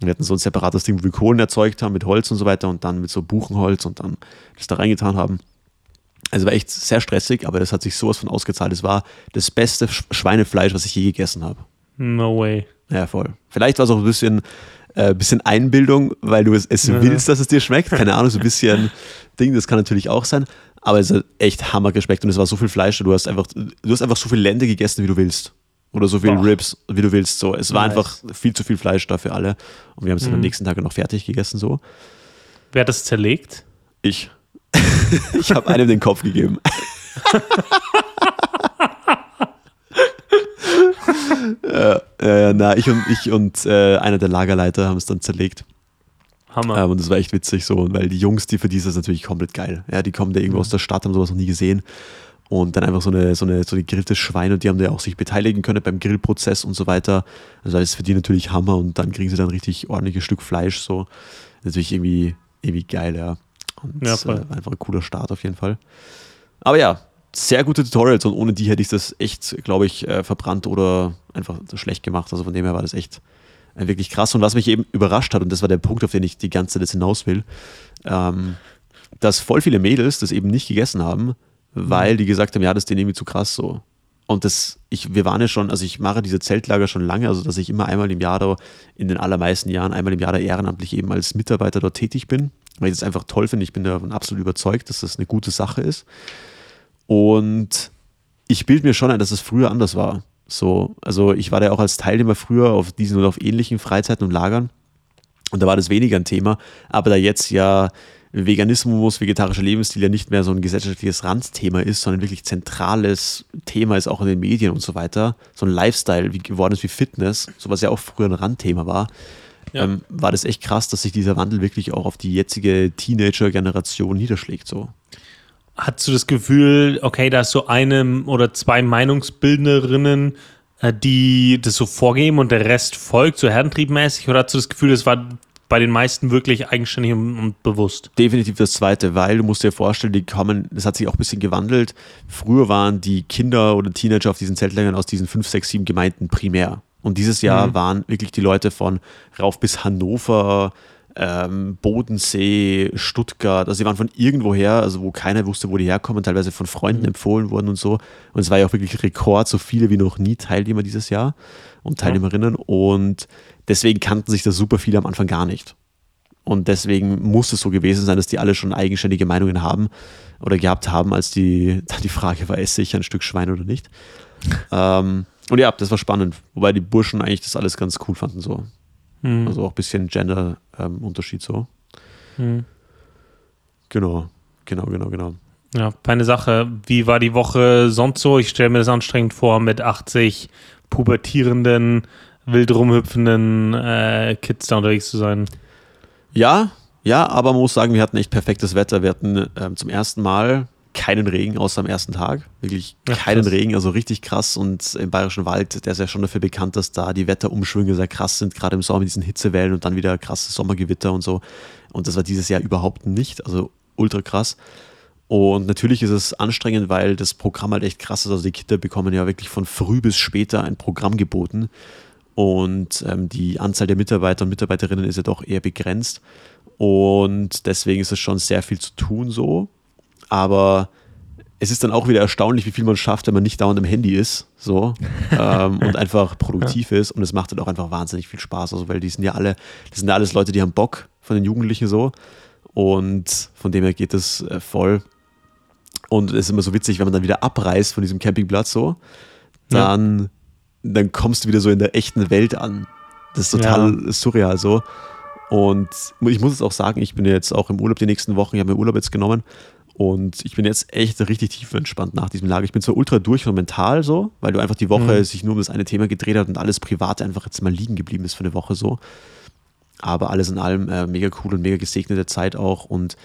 S1: Wir hatten so ein separates Ding, wo wir Kohlen erzeugt haben mit Holz und so weiter und dann mit so Buchenholz und dann das da reingetan haben. Also war echt sehr stressig, aber das hat sich sowas von ausgezahlt. Es war das beste Schweinefleisch, was ich je gegessen habe.
S2: No way.
S1: Ja, voll. Vielleicht war es auch ein bisschen, äh, bisschen Einbildung, weil du es, es ja. willst, dass es dir schmeckt. Keine Ahnung, so ein bisschen Ding, das kann natürlich auch sein. Aber es hat echt Hammer geschmeckt und es war so viel Fleisch. Du hast einfach, du hast einfach so viel Lende gegessen, wie du willst. Oder so viel Boah. Ribs, wie du willst. So, es war nice. einfach viel zu viel Fleisch da für alle. Und wir haben es mhm. dann am nächsten Tag noch fertig gegessen. So.
S2: Wer hat das zerlegt?
S1: Ich. ich habe einem den Kopf gegeben. ja, ja, na, ich und ich und äh, einer der Lagerleiter haben es dann zerlegt. Hammer. Ähm, und das war echt witzig so, weil die Jungs, die für die ist das natürlich komplett geil. Ja, die kommen da irgendwo mhm. aus der Stadt, haben sowas noch nie gesehen. Und dann einfach so eine, so eine, so gegrillte Schwein und die haben da auch sich beteiligen können beim Grillprozess und so weiter. Also das ist für die natürlich Hammer und dann kriegen sie dann richtig ordentliches Stück Fleisch so. Natürlich irgendwie, irgendwie geil, ja. Und ja, voll. Äh, einfach ein cooler Start auf jeden Fall. Aber ja, sehr gute Tutorials und ohne die hätte ich das echt, glaube ich, äh, verbrannt oder einfach schlecht gemacht. Also von dem her war das echt, äh, wirklich krass. Und was mich eben überrascht hat, und das war der Punkt, auf den ich die ganze Zeit jetzt hinaus will, ähm, dass voll viele Mädels das eben nicht gegessen haben, weil die gesagt haben, ja, das ist denen irgendwie zu krass so. Und das, ich, wir waren ja schon, also ich mache diese Zeltlager schon lange, also dass ich immer einmal im Jahr da, in den allermeisten Jahren, einmal im Jahr da ehrenamtlich eben als Mitarbeiter dort tätig bin, weil ich das einfach toll finde. Ich bin davon absolut überzeugt, dass das eine gute Sache ist. Und ich bilde mir schon ein, dass es früher anders war. So, also ich war da auch als Teilnehmer früher auf diesen oder auf ähnlichen Freizeiten und Lagern. Und da war das weniger ein Thema. Aber da jetzt ja Veganismus, vegetarischer Lebensstil ja nicht mehr so ein gesellschaftliches Randthema ist, sondern wirklich zentrales Thema ist auch in den Medien und so weiter. So ein Lifestyle wie geworden ist wie Fitness, so was ja auch früher ein Randthema war. Ja. Ähm, war das echt krass, dass sich dieser Wandel wirklich auch auf die jetzige Teenager-Generation niederschlägt. So.
S2: Hast du das Gefühl, okay, da ist so eine oder zwei Meinungsbildnerinnen, äh, die das so vorgeben und der Rest folgt, so herdentriebmäßig? Oder hast du das Gefühl, das war bei den meisten wirklich eigenständig und bewusst?
S1: Definitiv das Zweite, weil du musst dir vorstellen, die kommen, das hat sich auch ein bisschen gewandelt. Früher waren die Kinder oder Teenager auf diesen Zeltlängern aus diesen fünf, sechs, sieben Gemeinden primär. Und dieses Jahr mhm. waren wirklich die Leute von rauf bis Hannover, ähm, Bodensee, Stuttgart, also die waren von irgendwoher, also wo keiner wusste, wo die herkommen, teilweise von Freunden mhm. empfohlen wurden und so. Und es war ja auch wirklich Rekord, so viele wie noch nie Teilnehmer dieses Jahr und Teilnehmerinnen. Ja. Und deswegen kannten sich das super viele am Anfang gar nicht. Und deswegen muss es so gewesen sein, dass die alle schon eigenständige Meinungen haben oder gehabt haben, als die, die Frage war, esse ich ein Stück Schwein oder nicht. ähm, und ja, das war spannend. Wobei die Burschen eigentlich das alles ganz cool fanden so. Mhm. Also auch ein bisschen Gender-Unterschied ähm, so. Mhm. Genau, genau, genau, genau.
S2: Ja, feine Sache. Wie war die Woche sonst so? Ich stelle mir das anstrengend vor, mit 80 pubertierenden, wild rumhüpfenden äh, Kids da unterwegs zu sein.
S1: Ja, ja, aber man muss sagen, wir hatten echt perfektes Wetter. Wir hatten ähm, zum ersten Mal keinen Regen außer am ersten Tag. Wirklich keinen krass. Regen, also richtig krass. Und im Bayerischen Wald, der ist ja schon dafür bekannt, dass da die Wetterumschwünge sehr krass sind, gerade im Sommer mit diesen Hitzewellen und dann wieder krasse Sommergewitter und so. Und das war dieses Jahr überhaupt nicht, also ultra krass. Und natürlich ist es anstrengend, weil das Programm halt echt krass ist. Also die Kinder bekommen ja wirklich von früh bis später ein Programm geboten. Und ähm, die Anzahl der Mitarbeiter und Mitarbeiterinnen ist ja doch eher begrenzt. Und deswegen ist es schon sehr viel zu tun so aber es ist dann auch wieder erstaunlich, wie viel man schafft, wenn man nicht dauernd im Handy ist, so ähm, und einfach produktiv ist. Und es macht dann auch einfach wahnsinnig viel Spaß, also weil die sind ja alle, das sind ja alles Leute, die haben Bock von den Jugendlichen so. Und von dem her geht es äh, voll. Und es ist immer so witzig, wenn man dann wieder abreist von diesem Campingplatz so, dann, ja. dann kommst du wieder so in der echten Welt an. Das ist total ja. surreal so. Und ich muss es auch sagen, ich bin jetzt auch im Urlaub die nächsten Wochen, ich habe mir Urlaub jetzt genommen und ich bin jetzt echt richtig tief entspannt nach diesem Lager. Ich bin zwar ultra durch und mental so, weil du einfach die Woche mhm. sich nur um das eine Thema gedreht hat und alles Private einfach jetzt mal liegen geblieben ist für eine Woche so. Aber alles in allem äh, mega cool und mega gesegnete Zeit auch. Und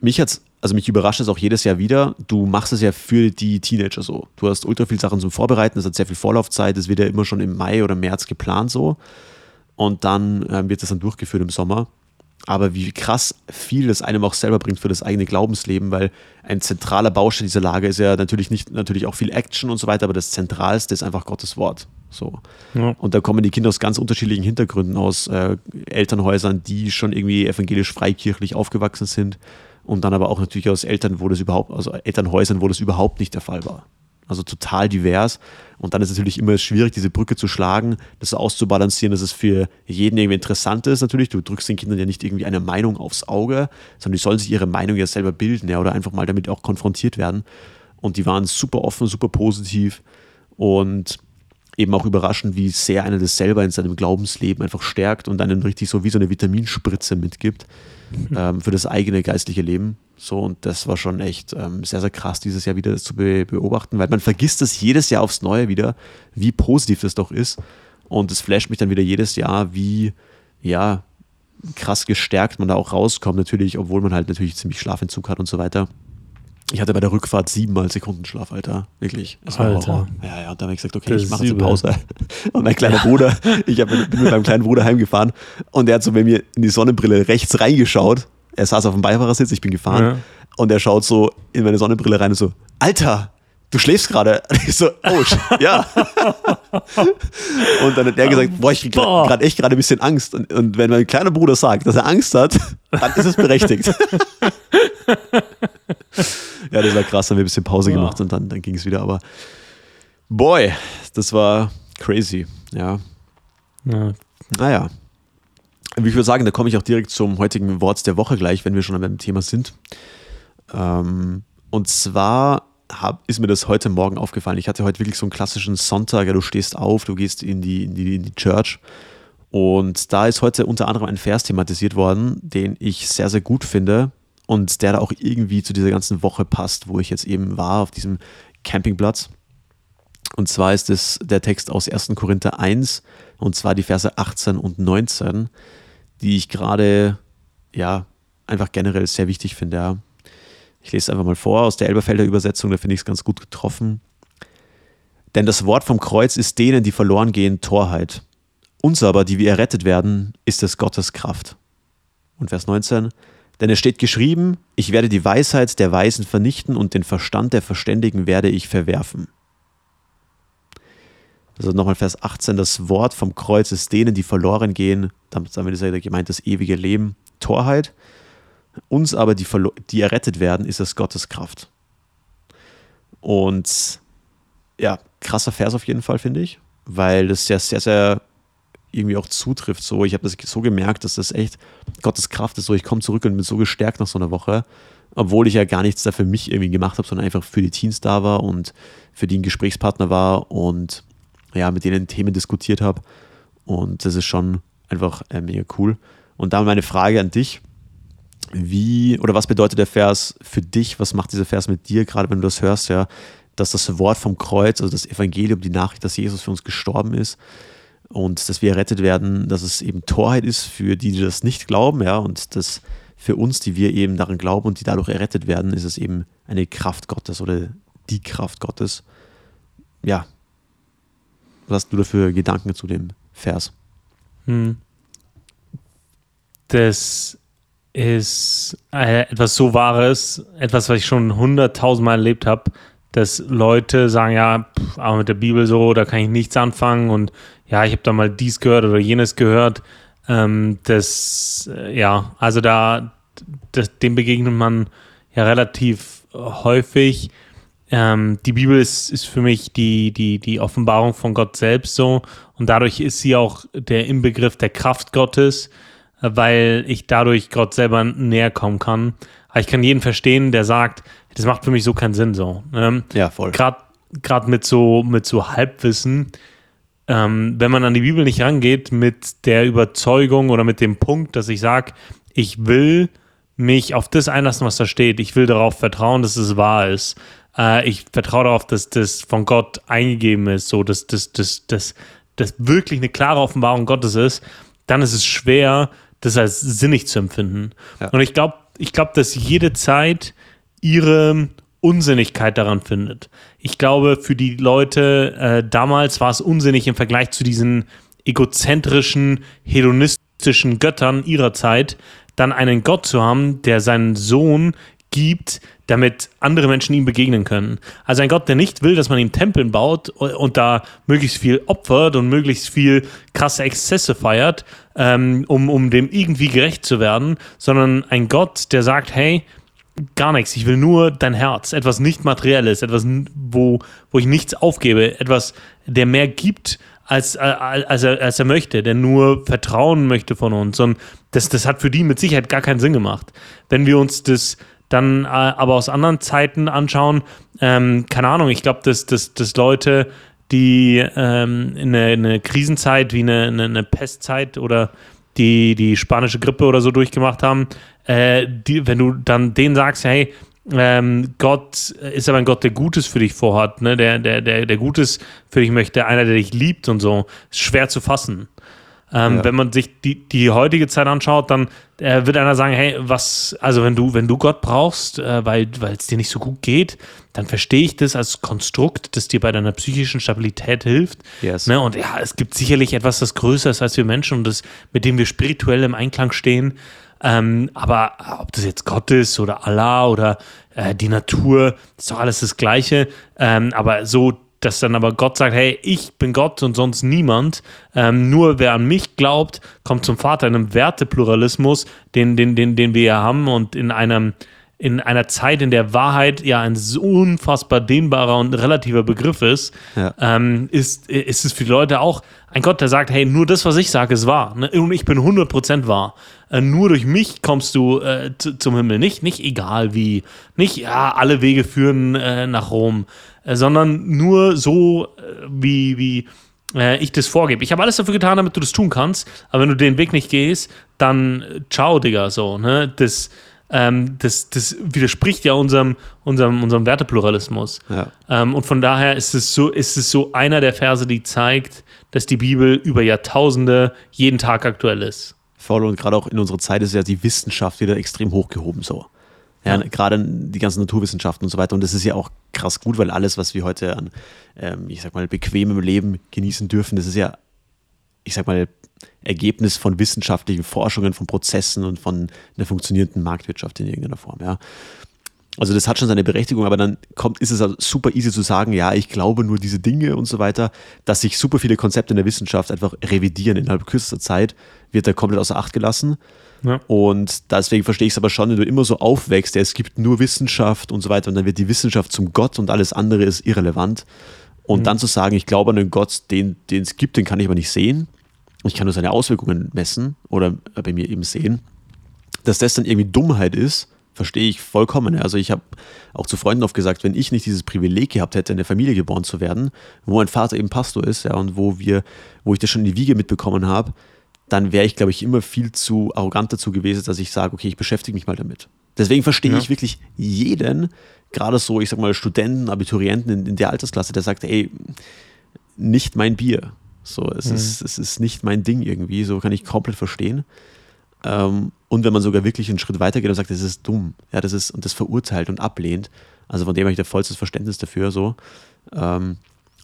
S1: mich hat's, also mich überrascht es auch jedes Jahr wieder. Du machst es ja für die Teenager so. Du hast ultra viel Sachen zum Vorbereiten, es hat sehr viel Vorlaufzeit, es wird ja immer schon im Mai oder März geplant so. Und dann äh, wird das dann durchgeführt im Sommer. Aber wie krass viel das einem auch selber bringt für das eigene Glaubensleben, weil ein zentraler Baustein dieser Lage ist ja natürlich nicht, natürlich auch viel Action und so weiter, aber das Zentralste ist einfach Gottes Wort. So. Ja. Und da kommen die Kinder aus ganz unterschiedlichen Hintergründen, aus äh, Elternhäusern, die schon irgendwie evangelisch freikirchlich aufgewachsen sind. Und dann aber auch natürlich aus Eltern, wo das überhaupt, also Elternhäusern, wo das überhaupt nicht der Fall war. Also total divers. Und dann ist es natürlich immer schwierig, diese Brücke zu schlagen, das auszubalancieren, dass es für jeden irgendwie interessant ist. Natürlich, du drückst den Kindern ja nicht irgendwie eine Meinung aufs Auge, sondern die sollen sich ihre Meinung ja selber bilden, ja, oder einfach mal damit auch konfrontiert werden. Und die waren super offen, super positiv und eben auch überraschend, wie sehr einer das selber in seinem Glaubensleben einfach stärkt und einem richtig so wie so eine Vitaminspritze mitgibt mhm. ähm, für das eigene geistliche Leben. So, und das war schon echt ähm, sehr, sehr krass, dieses Jahr wieder zu be beobachten, weil man vergisst es jedes Jahr aufs Neue wieder, wie positiv das doch ist. Und es flasht mich dann wieder jedes Jahr, wie, ja, krass gestärkt man da auch rauskommt, natürlich, obwohl man halt natürlich ziemlich Schlafentzug hat und so weiter. Ich hatte bei der Rückfahrt siebenmal Sekundenschlaf, Alter. Wirklich. Das war Alter. Ja, ja, und da habe ich gesagt, okay, das ich mache jetzt eine Pause. Und mein kleiner Bruder, ich hab, bin mit meinem kleinen Bruder heimgefahren und der hat so bei mir in die Sonnenbrille rechts reingeschaut er saß auf dem Beifahrersitz, ich bin gefahren ja. und er schaut so in meine Sonnenbrille rein und so, Alter, du schläfst gerade. Ich so, oh, ja. und dann hat er gesagt, boah, ich krieg gerade echt gerade ein bisschen Angst. Und, und, wenn mein kleiner Bruder sagt, dass er Angst hat, dann ist es berechtigt. ja, das war krass, haben wir ein bisschen Pause ja. gemacht und dann, dann ging es wieder. Aber boy, das war crazy, ja. ja. Naja, ich würde sagen, da komme ich auch direkt zum heutigen Wort der Woche gleich, wenn wir schon beim Thema sind. Ähm, und zwar hab, ist mir das heute Morgen aufgefallen. Ich hatte heute wirklich so einen klassischen Sonntag. Ja, du stehst auf, du gehst in die, in die, in die Church. Und da ist heute unter anderem ein Vers thematisiert worden, den ich sehr, sehr gut finde und der da auch irgendwie zu dieser ganzen Woche passt, wo ich jetzt eben war auf diesem Campingplatz. Und zwar ist es der Text aus 1. Korinther 1 und zwar die Verse 18 und 19 die ich gerade, ja, einfach generell sehr wichtig finde. Ja. Ich lese es einfach mal vor aus der Elberfelder Übersetzung, da finde ich es ganz gut getroffen. Denn das Wort vom Kreuz ist denen, die verloren gehen, Torheit. Uns aber, die wir errettet werden, ist es Gottes Kraft. Und Vers 19. Denn es steht geschrieben, ich werde die Weisheit der Weisen vernichten und den Verstand der Verständigen werde ich verwerfen. Also nochmal Vers 18, das Wort vom Kreuz ist denen, die verloren gehen, damit ist ja gemeint das ewige Leben, Torheit. Uns aber, die, die errettet werden, ist es Gottes Kraft. Und ja, krasser Vers auf jeden Fall, finde ich, weil das ja sehr, sehr irgendwie auch zutrifft. So, ich habe das so gemerkt, dass das echt Gottes Kraft ist. So, ich komme zurück und bin so gestärkt nach so einer Woche, obwohl ich ja gar nichts da für mich irgendwie gemacht habe, sondern einfach für die Teens da war und für die ein Gesprächspartner war und ja, mit denen Themen diskutiert habe. Und das ist schon einfach äh, mega cool. Und da meine Frage an dich. Wie oder was bedeutet der Vers für dich? Was macht dieser Vers mit dir, gerade wenn du das hörst, ja, dass das Wort vom Kreuz, also das Evangelium, die Nachricht, dass Jesus für uns gestorben ist und dass wir errettet werden, dass es eben Torheit ist für die, die das nicht glauben, ja, und dass für uns, die wir eben daran glauben und die dadurch errettet werden, ist es eben eine Kraft Gottes oder die Kraft Gottes. Ja, was hast du da für Gedanken zu dem Vers? Hm.
S2: Das ist äh, etwas so Wahres, etwas, was ich schon hunderttausendmal erlebt habe, dass Leute sagen, ja, pff, aber mit der Bibel so, da kann ich nichts anfangen und ja, ich habe da mal dies gehört oder jenes gehört. Ähm, das, äh, ja, also da, das, dem begegnet man ja relativ häufig ähm, die Bibel ist, ist für mich die, die, die Offenbarung von Gott selbst so und dadurch ist sie auch der Inbegriff der Kraft Gottes, weil ich dadurch Gott selber näher kommen kann. Aber ich kann jeden verstehen, der sagt, das macht für mich so keinen Sinn so. Ähm,
S1: ja, voll.
S2: Gerade mit so, mit so Halbwissen, ähm, wenn man an die Bibel nicht rangeht mit der Überzeugung oder mit dem Punkt, dass ich sage, ich will mich auf das einlassen, was da steht. Ich will darauf vertrauen, dass es wahr ist. Äh, ich vertraue darauf, dass das von Gott eingegeben ist, so dass das, das, das, das wirklich eine klare Offenbarung Gottes ist. Dann ist es schwer, das als sinnig zu empfinden. Ja. Und ich glaube, ich glaube, dass jede Zeit ihre Unsinnigkeit daran findet. Ich glaube, für die Leute äh, damals war es unsinnig im Vergleich zu diesen egozentrischen, hedonistischen Göttern ihrer Zeit, dann einen Gott zu haben, der seinen Sohn gibt, damit andere Menschen ihm begegnen können. Also ein Gott, der nicht will, dass man ihm Tempeln baut und da möglichst viel opfert und möglichst viel krasse Exzesse feiert, ähm, um, um dem irgendwie gerecht zu werden, sondern ein Gott, der sagt, hey, gar nichts, ich will nur dein Herz, etwas nicht materielles, etwas, wo, wo ich nichts aufgebe, etwas, der mehr gibt, als, äh, als, er, als er möchte, der nur vertrauen möchte von uns. Und das, das hat für die mit Sicherheit gar keinen Sinn gemacht. Wenn wir uns das dann äh, aber aus anderen Zeiten anschauen, ähm, keine Ahnung, ich glaube, dass, dass, dass Leute, die ähm, in eine, eine, Krisenzeit wie eine, eine, eine Pestzeit oder die die spanische Grippe oder so durchgemacht haben, äh, die, wenn du dann denen sagst, hey, ähm, Gott ist aber ein Gott, der Gutes für dich vorhat, ne? der, der, der, der Gutes für dich möchte, einer, der dich liebt und so, ist schwer zu fassen. Ähm, ja. Wenn man sich die, die heutige Zeit anschaut, dann äh, wird einer sagen, hey, was, also wenn du, wenn du Gott brauchst, äh, weil es dir nicht so gut geht, dann verstehe ich das als Konstrukt, das dir bei deiner psychischen Stabilität hilft. Yes. Ne? Und ja, es gibt sicherlich etwas, das größer ist als wir Menschen und das, mit dem wir spirituell im Einklang stehen. Ähm, aber ob das jetzt Gott ist oder Allah oder äh, die Natur, ist doch alles das Gleiche. Ähm, aber so, dass dann aber Gott sagt, hey, ich bin Gott und sonst niemand. Ähm, nur wer an mich glaubt, kommt zum Vater in einem Wertepluralismus, den, den, den, den wir ja haben und in einem in einer Zeit, in der Wahrheit ja ein so unfassbar dehnbarer und relativer Begriff ist, ja. ähm, ist, ist es für die Leute auch ein Gott, der sagt, hey, nur das, was ich sage, ist wahr. Ne? Und ich bin 100% wahr. Äh, nur durch mich kommst du äh, zum Himmel. Nicht, nicht egal wie. Nicht, ja, alle Wege führen äh, nach Rom. Äh, sondern nur so, äh, wie, wie ich das vorgebe. Ich habe alles dafür getan, damit du das tun kannst. Aber wenn du den Weg nicht gehst, dann ciao, Digga, so. Ne? Das ähm, das, das widerspricht ja unserem, unserem, unserem Wertepluralismus. Ja. Ähm, und von daher ist es, so, ist es so einer der Verse, die zeigt, dass die Bibel über Jahrtausende jeden Tag aktuell ist.
S1: Voll und gerade auch in unserer Zeit ist ja die Wissenschaft wieder extrem hochgehoben so. Ja, ja. gerade die ganzen Naturwissenschaften und so weiter. Und das ist ja auch krass gut, weil alles, was wir heute an, ähm, ich sag mal, bequemem Leben genießen dürfen, das ist ja, ich sag mal, Ergebnis von wissenschaftlichen Forschungen, von Prozessen und von einer funktionierenden Marktwirtschaft in irgendeiner Form. Ja. Also das hat schon seine Berechtigung, aber dann kommt, ist es also super easy zu sagen, ja, ich glaube nur diese Dinge und so weiter, dass sich super viele Konzepte in der Wissenschaft einfach revidieren innerhalb kürzester Zeit, wird da komplett außer Acht gelassen. Ja. Und deswegen verstehe ich es aber schon, wenn du immer so aufwächst, ja, es gibt nur Wissenschaft und so weiter und dann wird die Wissenschaft zum Gott und alles andere ist irrelevant. Und mhm. dann zu sagen, ich glaube an einen Gott, den es gibt, den kann ich aber nicht sehen, ich kann nur seine Auswirkungen messen oder bei mir eben sehen, dass das dann irgendwie Dummheit ist, verstehe ich vollkommen. Also ich habe auch zu Freunden oft gesagt, wenn ich nicht dieses Privileg gehabt hätte, in der Familie geboren zu werden, wo mein Vater eben Pastor ist, ja, und wo wir, wo ich das schon in die Wiege mitbekommen habe, dann wäre ich, glaube ich, immer viel zu arrogant dazu gewesen, dass ich sage, okay, ich beschäftige mich mal damit. Deswegen verstehe ja. ich wirklich jeden, gerade so, ich sag mal, Studenten, Abiturienten in, in der Altersklasse, der sagt, ey, nicht mein Bier. So, es, mhm. ist, es ist nicht mein Ding irgendwie, so kann ich komplett verstehen. Ähm, und wenn man sogar wirklich einen Schritt weiter geht und sagt, das ist dumm, ja, das ist und das verurteilt und ablehnt, also von dem habe ich da vollstes Verständnis dafür, so. Ähm,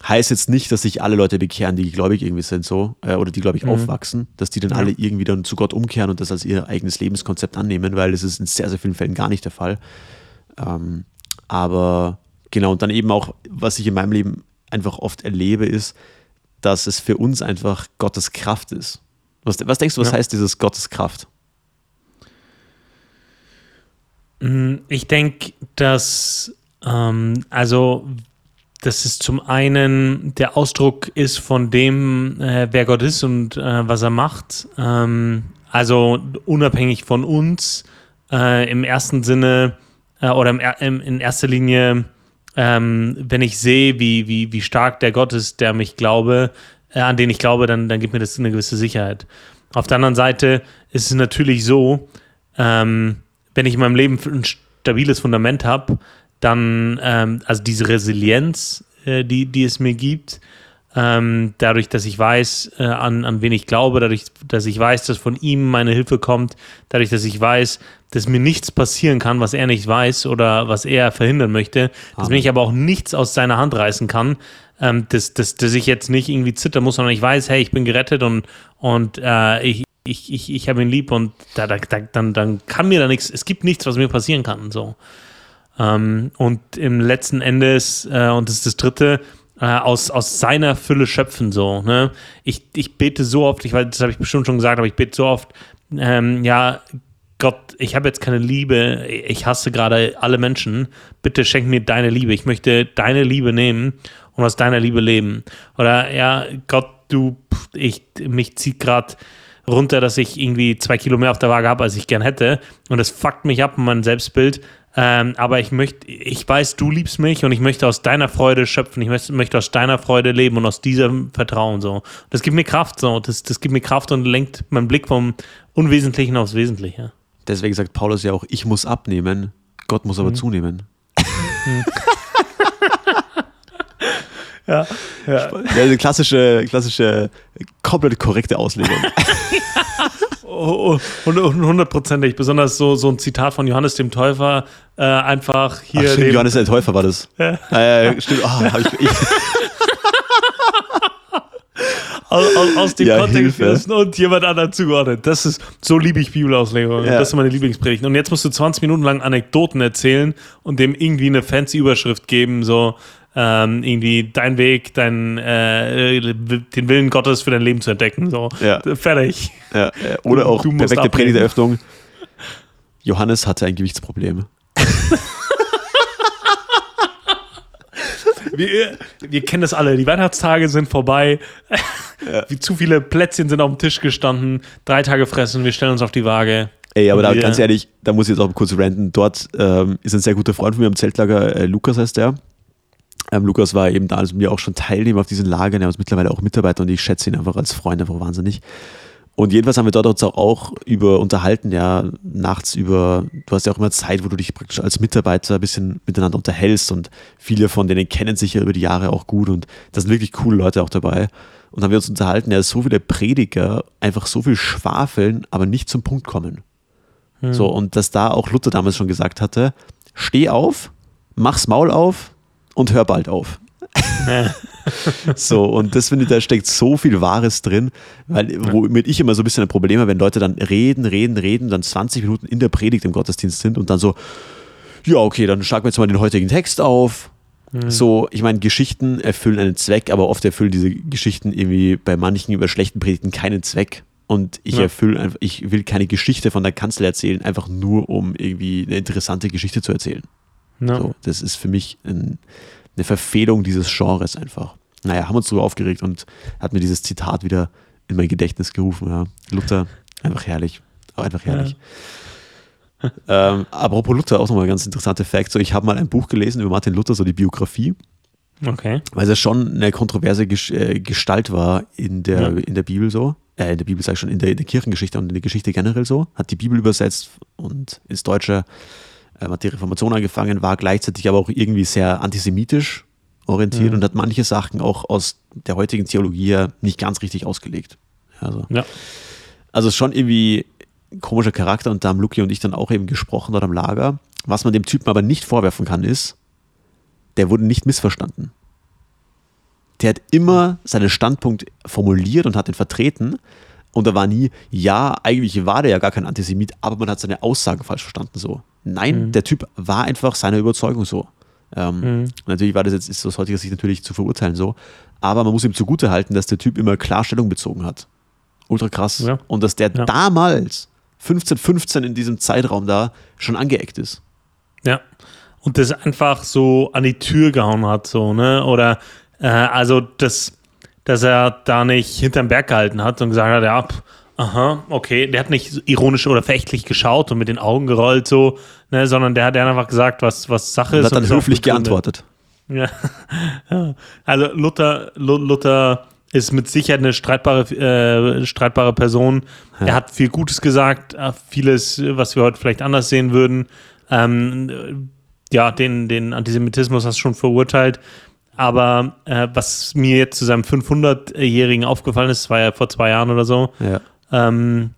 S1: heißt jetzt nicht, dass sich alle Leute bekehren, die gläubig irgendwie sind, so, äh, oder die, glaube ich, mhm. aufwachsen, dass die dann ja. alle irgendwie dann zu Gott umkehren und das als ihr eigenes Lebenskonzept annehmen, weil das ist in sehr, sehr vielen Fällen gar nicht der Fall. Ähm, aber genau, und dann eben auch, was ich in meinem Leben einfach oft erlebe, ist, dass es für uns einfach Gottes Kraft ist. Was, was denkst du, was ja. heißt dieses Gottes Kraft?
S2: Mm, ich denke, dass Ähm, also, das ist zum einen der Ausdruck ist von dem, äh, wer Gott ist und äh, was er macht. Ähm, also unabhängig von uns, äh, im ersten Sinne äh, oder im, im, in erster Linie, ähm, wenn ich sehe, wie, wie, wie stark der Gott ist, der mich glaube, äh, an den ich glaube, dann, dann gibt mir das eine gewisse Sicherheit. Auf der anderen Seite ist es natürlich so, ähm, wenn ich in meinem Leben ein stabiles Fundament habe, dann, ähm, also diese Resilienz, äh, die, die es mir gibt, ähm, dadurch, dass ich weiß, äh, an, an wen ich glaube, dadurch, dass ich weiß, dass von ihm meine Hilfe kommt, dadurch, dass ich weiß, dass mir nichts passieren kann, was er nicht weiß oder was er verhindern möchte, Amen. dass mir ich aber auch nichts aus seiner Hand reißen kann, ähm, dass, dass, dass ich jetzt nicht irgendwie zittern muss, sondern ich weiß, hey, ich bin gerettet und, und äh, ich, ich, ich, ich habe ihn lieb und da, da, da, dann, dann kann mir da nichts, es gibt nichts, was mir passieren kann. So. Ähm, und im letzten Endes, äh, und das ist das dritte, äh, aus, aus seiner Fülle schöpfen. So, ne? ich, ich bete so oft, ich weiß, das habe ich bestimmt schon gesagt, aber ich bete so oft, ähm, ja, Gott, ich habe jetzt keine Liebe, ich hasse gerade alle Menschen, bitte schenk mir deine Liebe. Ich möchte deine Liebe nehmen und aus deiner Liebe leben. Oder ja, Gott, du, ich, mich zieht gerade runter, dass ich irgendwie zwei Kilo mehr auf der Waage habe, als ich gern hätte. Und das fuckt mich ab, mein Selbstbild. Ähm, aber ich möchte, ich weiß, du liebst mich und ich möchte aus deiner Freude schöpfen. Ich möchte, aus deiner Freude leben und aus diesem Vertrauen so. Das gibt mir Kraft so. Das, das gibt mir Kraft und lenkt meinen Blick vom Unwesentlichen aufs Wesentliche.
S1: Deswegen sagt Paulus ja auch, ich muss abnehmen, Gott muss aber mhm. zunehmen. Mhm. ja, ja. ja, eine klassische, klassische, komplett korrekte Auslegung.
S2: Oh, hundertprozentig. Besonders so, so ein Zitat von Johannes dem Täufer. Äh, einfach hier. Ach,
S1: stimmt, Johannes der Täufer war das. Ja. Äh, stimmt. Oh, hab ich, ich
S2: aus, aus, aus, dem ja, Kontext gerissen und jemand anderen zugeordnet. Das ist, so liebe ich Bibelauslegung. Ja. Das sind meine Lieblingspredigten. Und jetzt musst du 20 Minuten lang Anekdoten erzählen und dem irgendwie eine fancy Überschrift geben, so, ähm, irgendwie dein Weg, dein, äh, den Willen Gottes für dein Leben zu entdecken. So,
S1: ja.
S2: fertig.
S1: Ja, Oder auch du perfekte Predigteröffnung. Johannes hatte ein Gewichtsproblem.
S2: wir, wir kennen das alle. Die Weihnachtstage sind vorbei. Ja. Zu viele Plätzchen sind auf dem Tisch gestanden. Drei Tage fressen, wir stellen uns auf die Waage.
S1: Ey, aber da, ganz ehrlich, da muss ich jetzt auch kurz ranten. Dort ähm, ist ein sehr guter Freund von mir am Zeltlager, äh, Lukas heißt der. Ähm, Lukas war eben da also mir auch schon Teilnehmer auf diesen Lagern, er ist mittlerweile auch Mitarbeiter und ich schätze ihn einfach als Freund einfach wahnsinnig. Und jedenfalls haben wir dort uns auch über unterhalten, ja, nachts über, du hast ja auch immer Zeit, wo du dich praktisch als Mitarbeiter ein bisschen miteinander unterhältst und viele von denen kennen sich ja über die Jahre auch gut und da sind wirklich coole Leute auch dabei. Und haben wir uns unterhalten, ja, so viele Prediger einfach so viel schwafeln, aber nicht zum Punkt kommen. Hm. So, und dass da auch Luther damals schon gesagt hatte, steh auf, mach's Maul auf, und hör bald auf. so, und das finde ich, da steckt so viel Wahres drin, weil womit ich immer so ein bisschen ein Problem habe, wenn Leute dann reden, reden, reden, dann 20 Minuten in der Predigt im Gottesdienst sind und dann so, ja, okay, dann schlagen wir jetzt mal den heutigen Text auf. Mhm. So, ich meine, Geschichten erfüllen einen Zweck, aber oft erfüllen diese Geschichten irgendwie bei manchen über schlechten Predigten keinen Zweck. Und ich ja. erfülle ich will keine Geschichte von der Kanzel erzählen, einfach nur um irgendwie eine interessante Geschichte zu erzählen. Ja. So, das ist für mich ein, eine Verfehlung dieses Genres einfach. Naja, haben uns darüber aufgeregt und hat mir dieses Zitat wieder in mein Gedächtnis gerufen. Ja. Luther, einfach herrlich. Einfach herrlich. Ja. ähm, apropos Luther, auch nochmal ein ganz interessanter Fakt. So, ich habe mal ein Buch gelesen über Martin Luther, so die Biografie.
S2: Okay.
S1: Weil es schon eine kontroverse äh, Gestalt war in der, ja. in der Bibel so. Äh, in der Bibel sage ich schon, in der, in der Kirchengeschichte und in der Geschichte generell so. Hat die Bibel übersetzt und ins Deutsche äh, hat die Reformation angefangen, war gleichzeitig aber auch irgendwie sehr antisemitisch orientiert mhm. und hat manche Sachen auch aus der heutigen Theologie nicht ganz richtig ausgelegt. Also, ja. also schon irgendwie komischer Charakter und da haben Luki und ich dann auch eben gesprochen dort am Lager. Was man dem Typen aber nicht vorwerfen kann, ist, der wurde nicht missverstanden. Der hat immer seinen Standpunkt formuliert und hat ihn vertreten. Und da war nie, ja, eigentlich war der ja gar kein Antisemit, aber man hat seine Aussagen falsch verstanden so. Nein, mhm. der Typ war einfach seiner Überzeugung so. Ähm, mhm. Natürlich war das jetzt, ist aus heutiger Sicht natürlich zu verurteilen so, aber man muss ihm zugute halten, dass der Typ immer klar Stellung bezogen hat. Ultra krass. Ja. Und dass der ja. damals, 15, 15 in diesem Zeitraum da, schon angeeckt ist.
S2: Ja. und das einfach so an die Tür gehauen hat, so, ne? Oder äh, also das, dass er da nicht hinterm Berg gehalten hat und gesagt hat, ja, pff, aha, okay, der hat nicht ironisch oder verächtlich geschaut und mit den Augen gerollt, so, ne, sondern der hat einfach gesagt, was, was Sache ist.
S1: Und hat dann höflich geantwortet.
S2: Ja. Also Luther, Luther ist mit Sicherheit eine streitbare, äh, streitbare Person. Ja. Er hat viel Gutes gesagt, äh, vieles, was wir heute vielleicht anders sehen würden. Ähm, ja, den, den Antisemitismus hast du schon verurteilt. Aber äh, was mir jetzt zu seinem 500-Jährigen aufgefallen ist, war ja vor zwei Jahren oder so,
S1: ja.
S2: Ähm,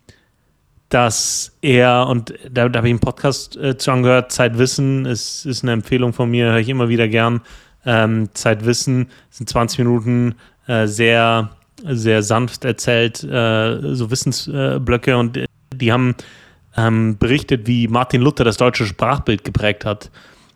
S2: dass er, und da, da habe ich einen Podcast äh, zu angehört, Zeitwissen ist, ist eine Empfehlung von mir, höre ich immer wieder gern. Ähm, Zeitwissen sind 20 Minuten äh, sehr, sehr sanft erzählt, äh, so Wissensblöcke und die haben ähm, berichtet, wie Martin Luther das deutsche Sprachbild geprägt hat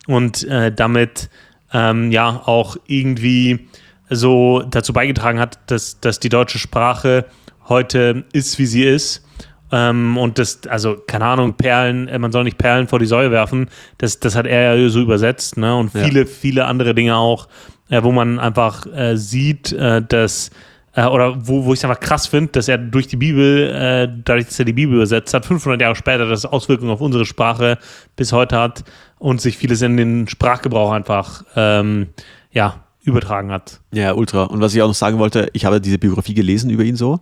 S2: und äh, damit ähm, ja auch irgendwie so dazu beigetragen hat, dass, dass die deutsche Sprache heute ist, wie sie ist. Ähm, und das, also, keine Ahnung, Perlen, äh, man soll nicht Perlen vor die Säue werfen. Das, das hat er ja so übersetzt, ne? Und viele, ja. viele andere Dinge auch, äh, wo man einfach äh, sieht, äh, dass äh, oder wo, wo ich es einfach krass finde, dass er durch die Bibel, äh, dadurch, dass er die Bibel übersetzt hat, 500 Jahre später, das Auswirkungen auf unsere Sprache bis heute hat und sich vieles in den Sprachgebrauch einfach, ähm, ja, übertragen hat.
S1: Ja, ultra. Und was ich auch noch sagen wollte, ich habe diese Biografie gelesen über ihn so.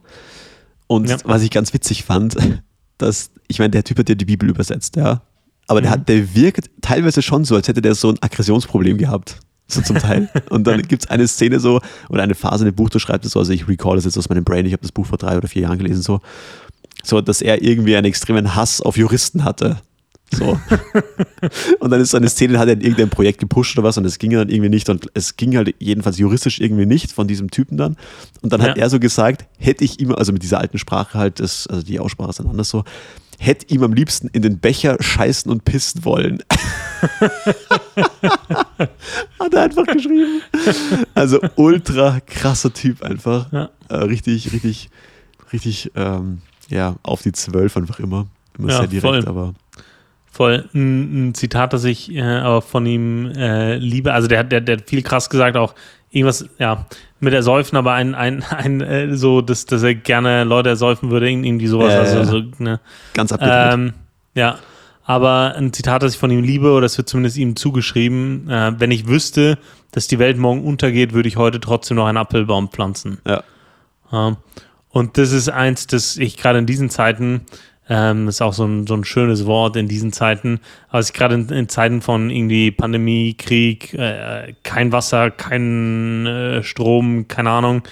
S1: Und ja. was ich ganz witzig fand, dass, ich meine, der Typ hat ja die Bibel übersetzt, ja. Aber mhm. der, hat, der wirkt teilweise schon so, als hätte der so ein Aggressionsproblem gehabt. So zum Teil. Und dann gibt es eine Szene so, oder eine Phase in dem Buch, du schreibst es so, also ich recall das jetzt aus meinem Brain, ich habe das Buch vor drei oder vier Jahren gelesen, so, so, dass er irgendwie einen extremen Hass auf Juristen hatte. So. und dann ist so eine Szene, hat er in irgendein Projekt gepusht oder was und es ging dann irgendwie nicht und es ging halt jedenfalls juristisch irgendwie nicht von diesem Typen dann. Und dann ja. hat er so gesagt, hätte ich immer, also mit dieser alten Sprache halt, das, also die Aussprache ist dann anders so, hätte ihm am liebsten in den Becher scheißen und pissen wollen. Hat er einfach geschrieben. Also ultra krasser Typ einfach. Ja. Äh, richtig, richtig, richtig, ähm, ja, auf die Zwölf einfach immer. Immer ja, sehr direkt,
S2: voll.
S1: aber.
S2: Voll. Ein, ein, Zitat, das ich äh, aber von ihm äh, liebe. Also der, der, der hat viel krass gesagt, auch irgendwas, ja, mit Ersäufen, aber ein, ein, ein äh, so, dass, dass er gerne Leute ersäufen würde, irgendwie sowas.
S1: Äh,
S2: also,
S1: so, ne? Ganz abgedreht. Ähm,
S2: ja. Aber ein Zitat, das ich von ihm liebe, oder es wird zumindest ihm zugeschrieben, äh, wenn ich wüsste, dass die Welt morgen untergeht, würde ich heute trotzdem noch einen Apfelbaum pflanzen.
S1: Ja.
S2: Ähm, und das ist eins, das ich gerade in diesen Zeiten ähm, ist auch so ein, so ein schönes Wort in diesen Zeiten. Aber ich gerade in, in, Zeiten von irgendwie Pandemie, Krieg, äh, kein Wasser, kein äh, Strom, keine Ahnung,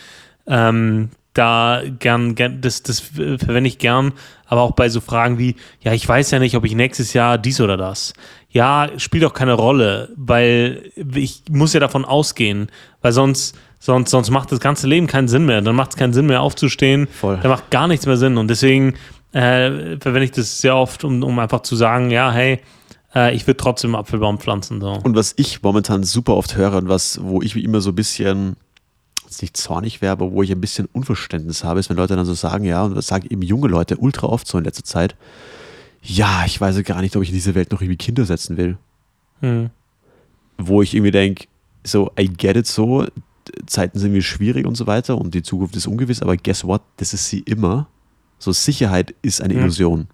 S2: ähm, da gern, gern das, das verwende ich gern, aber auch bei so Fragen wie, ja, ich weiß ja nicht, ob ich nächstes Jahr dies oder das. Ja, spielt auch keine Rolle, weil ich muss ja davon ausgehen, weil sonst, sonst, sonst macht das ganze Leben keinen Sinn mehr. Dann macht es keinen Sinn mehr aufzustehen.
S1: Voll.
S2: Dann macht gar nichts mehr Sinn. Und deswegen äh, verwende ich das sehr oft, um, um einfach zu sagen, ja, hey, äh, ich würde trotzdem Apfelbaum pflanzen. So.
S1: Und was ich momentan super oft höre und was, wo ich wie immer so ein bisschen, jetzt nicht zornig wäre, aber wo ich ein bisschen Unverständnis habe, ist, wenn Leute dann so sagen, ja, und das sagen eben junge Leute ultra oft so in letzter Zeit, ja, ich weiß gar nicht, ob ich in diese Welt noch irgendwie Kinder setzen will.
S2: Hm.
S1: Wo ich irgendwie denke, so, I get it so, Zeiten sind wie schwierig und so weiter und die Zukunft ist ungewiss, aber guess what, das ist sie immer. So Sicherheit ist eine Illusion.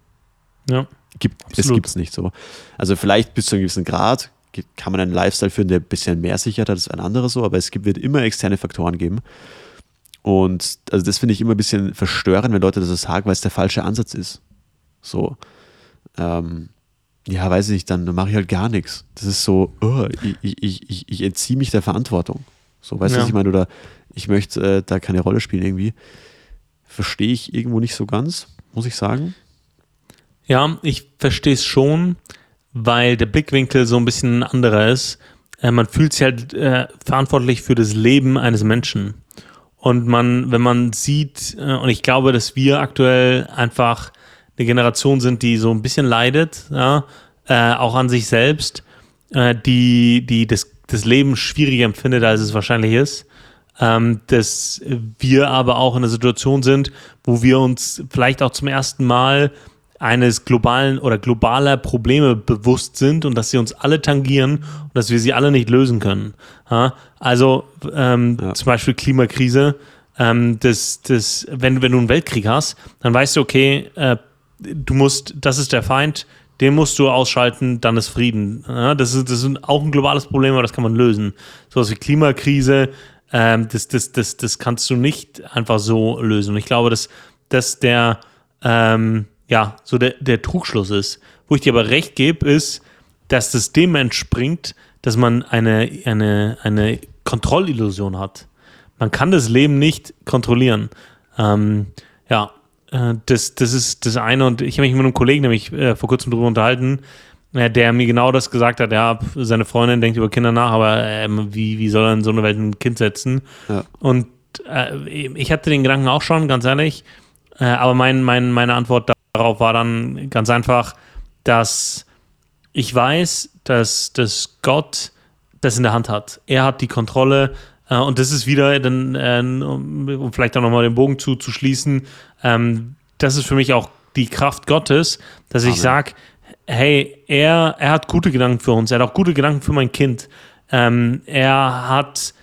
S2: Ja.
S1: Gibt, es gibt es nicht so. Also vielleicht bis zu einem gewissen Grad kann man einen Lifestyle führen, der ein bisschen mehr Sicherheit hat als ein anderer so, aber es gibt, wird immer externe Faktoren geben. Und also das finde ich immer ein bisschen verstörend, wenn Leute das sagen, weil es der falsche Ansatz ist. So, ähm, ja, weiß ich nicht, dann mache ich halt gar nichts. Das ist so, oh, ich, ich, ich, ich entziehe mich der Verantwortung. So, weißt du, ja. was ich meine? Oder ich möchte äh, da keine Rolle spielen irgendwie verstehe ich irgendwo nicht so ganz, muss ich sagen.
S2: Ja, ich verstehe es schon, weil der Blickwinkel so ein bisschen ein anderer ist. Äh, man fühlt sich halt äh, verantwortlich für das Leben eines Menschen. Und man, wenn man sieht, äh, und ich glaube, dass wir aktuell einfach eine Generation sind, die so ein bisschen leidet, ja, äh, auch an sich selbst, äh, die, die das, das Leben schwieriger empfindet, als es wahrscheinlich ist ähm, dass wir aber auch in einer Situation sind, wo wir uns vielleicht auch zum ersten Mal eines globalen oder globaler Probleme bewusst sind und dass sie uns alle tangieren und dass wir sie alle nicht lösen können. Ja? Also ähm, ja. zum Beispiel Klimakrise. Ähm, das, das, wenn, wenn du einen Weltkrieg hast, dann weißt du, okay, äh, du musst, das ist der Feind, den musst du ausschalten, dann ist Frieden. Ja? Das, ist, das ist auch ein globales Problem, aber das kann man lösen. Sowas wie Klimakrise, ähm, das, das, das, das kannst du nicht einfach so lösen. Und ich glaube, dass, dass der, ähm, ja, so der, der Trugschluss ist. Wo ich dir aber recht gebe, ist, dass das dem entspringt, dass man eine, eine, eine Kontrollillusion hat. Man kann das Leben nicht kontrollieren. Ähm, ja, äh, das, das ist das eine. Und ich habe mich mit einem Kollegen nämlich äh, vor kurzem darüber unterhalten, der mir genau das gesagt hat. Ja, seine Freundin denkt über Kinder nach, aber ähm, wie, wie soll er in so eine Welt ein Kind setzen? Ja. Und äh, ich hatte den Gedanken auch schon, ganz ehrlich. Äh, aber mein, mein, meine Antwort darauf war dann ganz einfach, dass ich weiß, dass, dass Gott das in der Hand hat. Er hat die Kontrolle äh, und das ist wieder, dann, äh, um vielleicht auch nochmal den Bogen zu, zu schließen, ähm, das ist für mich auch die Kraft Gottes, dass Amen. ich sage, hey, er, er hat gute Gedanken für uns, er hat auch gute Gedanken für mein Kind. Ähm, er hat,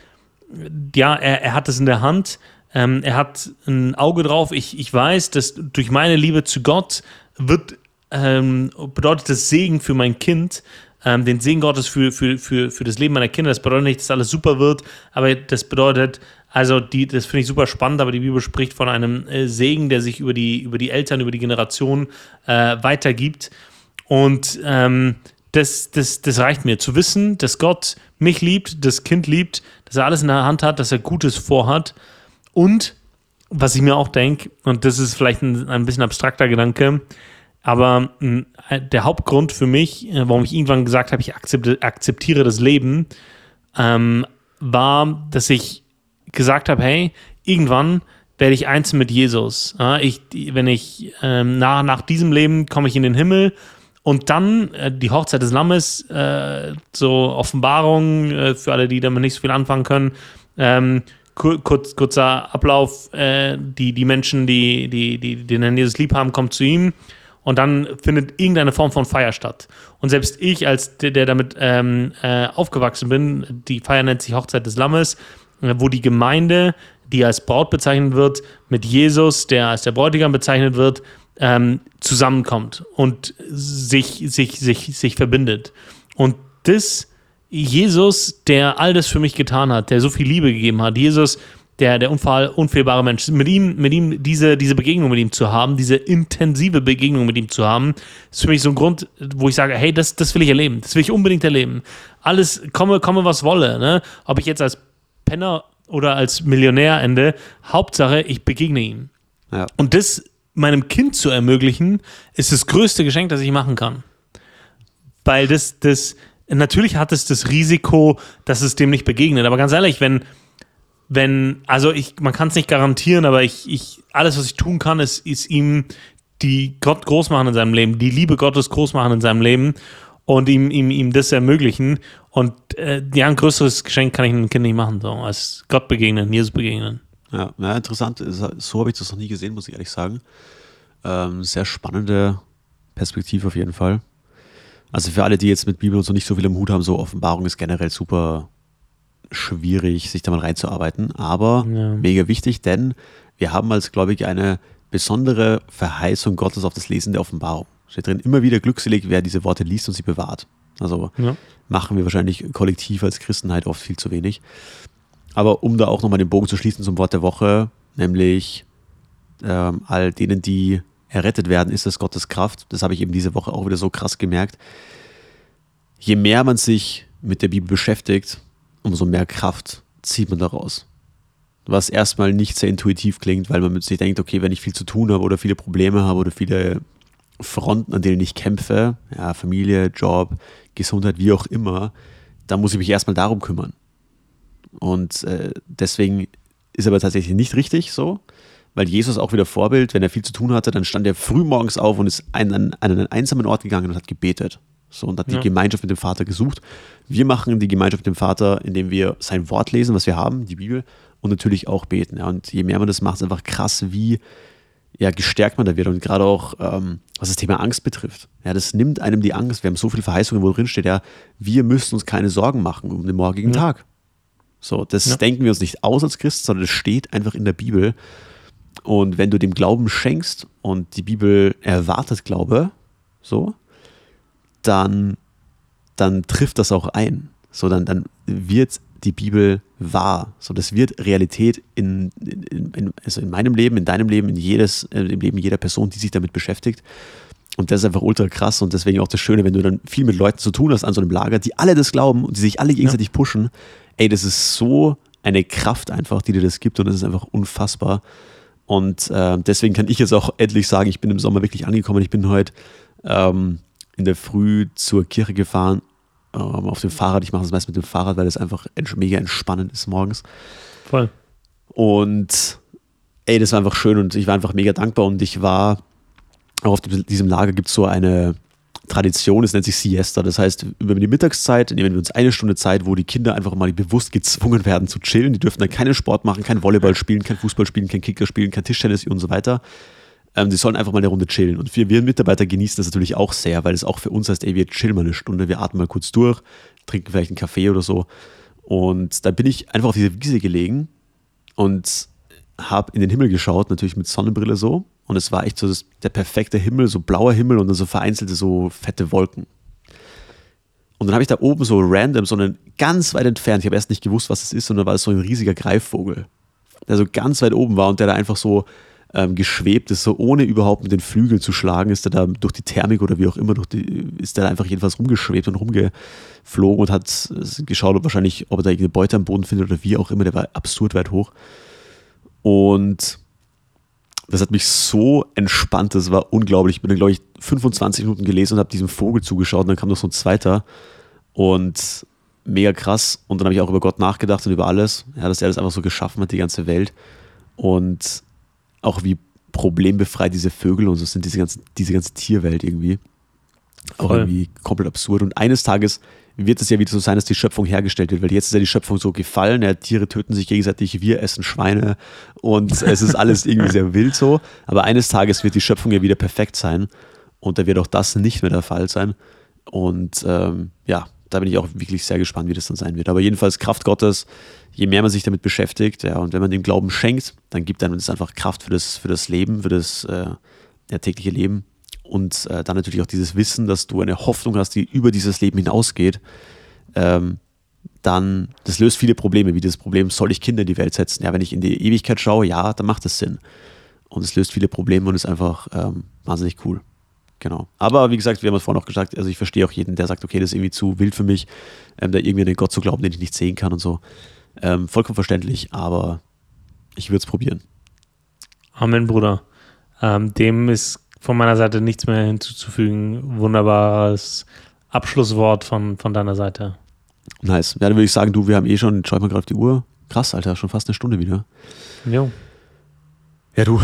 S2: ja, er, er hat es in der Hand ähm, er hat ein Auge drauf. Ich, ich weiß, dass durch meine Liebe zu Gott wird, ähm, bedeutet das Segen für mein Kind, ähm, den Segen Gottes für, für, für, für das Leben meiner Kinder. Das bedeutet nicht, dass alles super wird, aber das bedeutet, also die, das finde ich super spannend, aber die Bibel spricht von einem äh, Segen, der sich über die, über die Eltern, über die Generation äh, weitergibt. Und ähm, das, das, das reicht mir, zu wissen, dass Gott mich liebt, das Kind liebt, dass er alles in der Hand hat, dass er Gutes vorhat und was ich mir auch denke, und das ist vielleicht ein, ein bisschen abstrakter Gedanke, aber hm, der Hauptgrund für mich, äh, warum ich irgendwann gesagt habe, ich akzeptiere das Leben, ähm, war, dass ich gesagt habe, hey, irgendwann werde ich eins mit Jesus. Ja, ich, wenn ich ähm, nach, nach diesem Leben komme ich in den Himmel und dann äh, die Hochzeit des Lammes, äh, so Offenbarung äh, für alle, die damit nicht so viel anfangen können. Ähm, kurz, kurzer Ablauf, äh, die, die Menschen, die, die, die den Herrn Jesus lieb haben, kommen zu ihm und dann findet irgendeine Form von Feier statt. Und selbst ich, als der, der damit ähm, äh, aufgewachsen bin, die Feier nennt sich Hochzeit des Lammes, äh, wo die Gemeinde, die als Braut bezeichnet wird, mit Jesus, der als der Bräutigam bezeichnet wird, ähm, zusammenkommt und sich, sich, sich, sich verbindet. Und das Jesus, der all das für mich getan hat, der so viel Liebe gegeben hat, Jesus, der, der unfall, unfehlbare Mensch, mit ihm, mit ihm diese, diese Begegnung mit ihm zu haben, diese intensive Begegnung mit ihm zu haben, ist für mich so ein Grund, wo ich sage, hey, das, das will ich erleben, das will ich unbedingt erleben. Alles, komme, komme, was wolle, ne? Ob ich jetzt als Penner oder als Millionär ende, Hauptsache, ich begegne ihm. Ja. Und das meinem Kind zu ermöglichen, ist das größte Geschenk, das ich machen kann. Weil das, das, natürlich hat es das Risiko, dass es dem nicht begegnet. Aber ganz ehrlich, wenn, wenn, also ich, man kann es nicht garantieren, aber ich, ich, alles, was ich tun kann, ist, ist ihm die Gott groß machen in seinem Leben, die Liebe Gottes groß machen in seinem Leben und ihm, ihm, ihm das ermöglichen. Und äh, ja, ein größeres Geschenk kann ich einem Kind nicht machen, so als Gott begegnen, Jesus begegnen.
S1: Ja, ja interessant. So habe ich das noch nie gesehen, muss ich ehrlich sagen. Ähm, sehr spannende Perspektive auf jeden Fall. Also für alle, die jetzt mit Bibel und so nicht so viel im Hut haben, so Offenbarung ist generell super schwierig, sich da mal reinzuarbeiten. Aber ja. mega wichtig, denn wir haben als Gläubige eine besondere Verheißung Gottes auf das Lesen der Offenbarung. Steht drin, immer wieder glückselig, wer diese Worte liest und sie bewahrt. Also ja. machen wir wahrscheinlich kollektiv als Christenheit oft viel zu wenig. Aber um da auch nochmal den Bogen zu schließen zum Wort der Woche, nämlich ähm, all denen, die errettet werden, ist es Gottes Kraft. Das habe ich eben diese Woche auch wieder so krass gemerkt. Je mehr man sich mit der Bibel beschäftigt, umso mehr Kraft zieht man daraus. Was erstmal nicht sehr intuitiv klingt, weil man mit sich denkt, okay, wenn ich viel zu tun habe oder viele Probleme habe oder viele Fronten, an denen ich kämpfe, ja, Familie, Job, Gesundheit, wie auch immer, dann muss ich mich erstmal darum kümmern. Und äh, deswegen ist aber tatsächlich nicht richtig so, weil Jesus auch wieder Vorbild, wenn er viel zu tun hatte, dann stand er früh morgens auf und ist an, an einen einsamen Ort gegangen und hat gebetet. So, und hat ja. die Gemeinschaft mit dem Vater gesucht. Wir machen die Gemeinschaft mit dem Vater, indem wir sein Wort lesen, was wir haben, die Bibel, und natürlich auch beten. Ja. Und je mehr man das macht, ist einfach krass, wie, ja, gestärkt man da wird. Und gerade auch, ähm, was das Thema Angst betrifft. Ja, das nimmt einem die Angst. Wir haben so viele Verheißungen, wo drin steht, ja, wir müssen uns keine Sorgen machen um den morgigen ja. Tag. So, das ja. denken wir uns nicht aus als Christen, sondern das steht einfach in der Bibel. Und wenn du dem Glauben schenkst und die Bibel erwartet Glaube, so, dann, dann trifft das auch ein. So, dann, dann wird die Bibel wahr. So, das wird Realität in, in, in, also in meinem Leben, in deinem Leben, in jedes, äh, im Leben jeder Person, die sich damit beschäftigt. Und das ist einfach ultra krass und deswegen auch das Schöne, wenn du dann viel mit Leuten zu tun hast an so einem Lager, die alle das glauben und die sich alle gegenseitig ja. pushen. Ey, das ist so eine Kraft einfach, die dir das gibt und das ist einfach unfassbar. Und äh, deswegen kann ich jetzt auch endlich sagen, ich bin im Sommer wirklich angekommen. Ich bin heute ähm, in der Früh zur Kirche gefahren ähm, auf dem Fahrrad. Ich mache das meist mit dem Fahrrad, weil das einfach mega entspannend ist morgens.
S2: Voll.
S1: Und ey, das war einfach schön und ich war einfach mega dankbar und ich war auch auf diesem Lager gibt es so eine Tradition, es nennt sich Siesta. Das heißt, über die Mittagszeit nehmen wir uns eine Stunde Zeit, wo die Kinder einfach mal bewusst gezwungen werden zu chillen. Die dürfen dann keinen Sport machen, kein Volleyball spielen, kein Fußball spielen, kein Kicker spielen, kein Tischtennis und so weiter. Ähm, die sollen einfach mal eine Runde chillen. Und wir, wir Mitarbeiter genießen das natürlich auch sehr, weil es auch für uns heißt, ey, wir chillen mal eine Stunde, wir atmen mal kurz durch, trinken vielleicht einen Kaffee oder so. Und da bin ich einfach auf diese Wiese gelegen und habe in den Himmel geschaut, natürlich mit Sonnenbrille so. Und es war echt so das, der perfekte Himmel, so blauer Himmel und dann so vereinzelte, so fette Wolken. Und dann habe ich da oben so random, sondern ganz weit entfernt, ich habe erst nicht gewusst, was es ist, sondern war es so ein riesiger Greifvogel, der so ganz weit oben war und der da einfach so ähm, geschwebt ist, so ohne überhaupt mit den Flügeln zu schlagen, ist er da durch die Thermik oder wie auch immer, durch die, ist er da einfach jedenfalls rumgeschwebt und rumgeflogen und hat geschaut, ob wahrscheinlich, ob er da irgendeine Beute am Boden findet oder wie auch immer, der war absurd weit hoch. Und das hat mich so entspannt, das war unglaublich. Ich bin dann, glaube ich, 25 Minuten gelesen und habe diesem Vogel zugeschaut und dann kam noch so ein zweiter und mega krass. Und dann habe ich auch über Gott nachgedacht und über alles, ja, dass er das einfach so geschaffen hat, die ganze Welt. Und auch wie problembefreit diese Vögel und so sind diese ganze, diese ganze Tierwelt irgendwie. Auch Voll. irgendwie komplett absurd. Und eines Tages wird es ja wieder so sein, dass die Schöpfung hergestellt wird, weil jetzt ist ja die Schöpfung so gefallen, ja, Tiere töten sich gegenseitig, wir essen Schweine und es ist alles irgendwie sehr wild so. Aber eines Tages wird die Schöpfung ja wieder perfekt sein und da wird auch das nicht mehr der Fall sein. Und ähm, ja, da bin ich auch wirklich sehr gespannt, wie das dann sein wird. Aber jedenfalls Kraft Gottes, je mehr man sich damit beschäftigt, ja, und wenn man dem Glauben schenkt, dann gibt einem das einfach Kraft für das, für das Leben, für das äh, ja, tägliche Leben und äh, dann natürlich auch dieses Wissen, dass du eine Hoffnung hast, die über dieses Leben hinausgeht, ähm, dann, das löst viele Probleme, wie das Problem, soll ich Kinder in die Welt setzen? Ja, wenn ich in die Ewigkeit schaue, ja, dann macht es Sinn. Und es löst viele Probleme und ist einfach ähm, wahnsinnig cool. Genau. Aber wie gesagt, wir haben es vorhin auch gesagt, also ich verstehe auch jeden, der sagt, okay, das ist irgendwie zu wild für mich, ähm, da irgendwie an den Gott zu glauben, den ich nicht sehen kann und so. Ähm, vollkommen verständlich, aber ich würde es probieren.
S2: Amen, Bruder. Ähm, dem ist von meiner Seite nichts mehr hinzuzufügen. Wunderbares Abschlusswort von, von deiner Seite.
S1: Nice. Ja, dann würde ich sagen, du, wir haben eh schon, schau mal gerade auf die Uhr. Krass, Alter, schon fast eine Stunde wieder.
S2: Jo.
S1: Ja, du.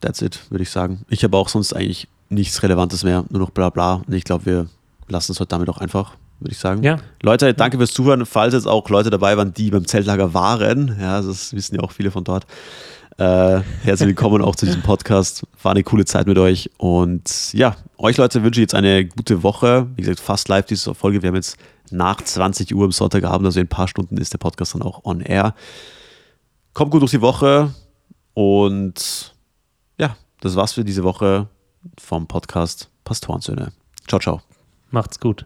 S1: That's it, würde ich sagen. Ich habe auch sonst eigentlich nichts Relevantes mehr, nur noch bla bla. Und ich glaube, wir lassen es heute damit auch einfach, würde ich sagen.
S2: Ja.
S1: Leute, danke fürs Zuhören. Falls jetzt auch Leute dabei waren, die beim Zeltlager waren, ja, das wissen ja auch viele von dort. Äh, herzlich willkommen auch zu diesem Podcast. War eine coole Zeit mit euch. Und ja, euch Leute wünsche ich jetzt eine gute Woche. Wie gesagt, fast live diese Folge. Wir haben jetzt nach 20 Uhr am Sonntagabend, also in ein paar Stunden ist der Podcast dann auch on air. Kommt gut durch die Woche. Und ja, das war's für diese Woche vom Podcast Pastorensöhne. Ciao, ciao.
S2: Macht's gut.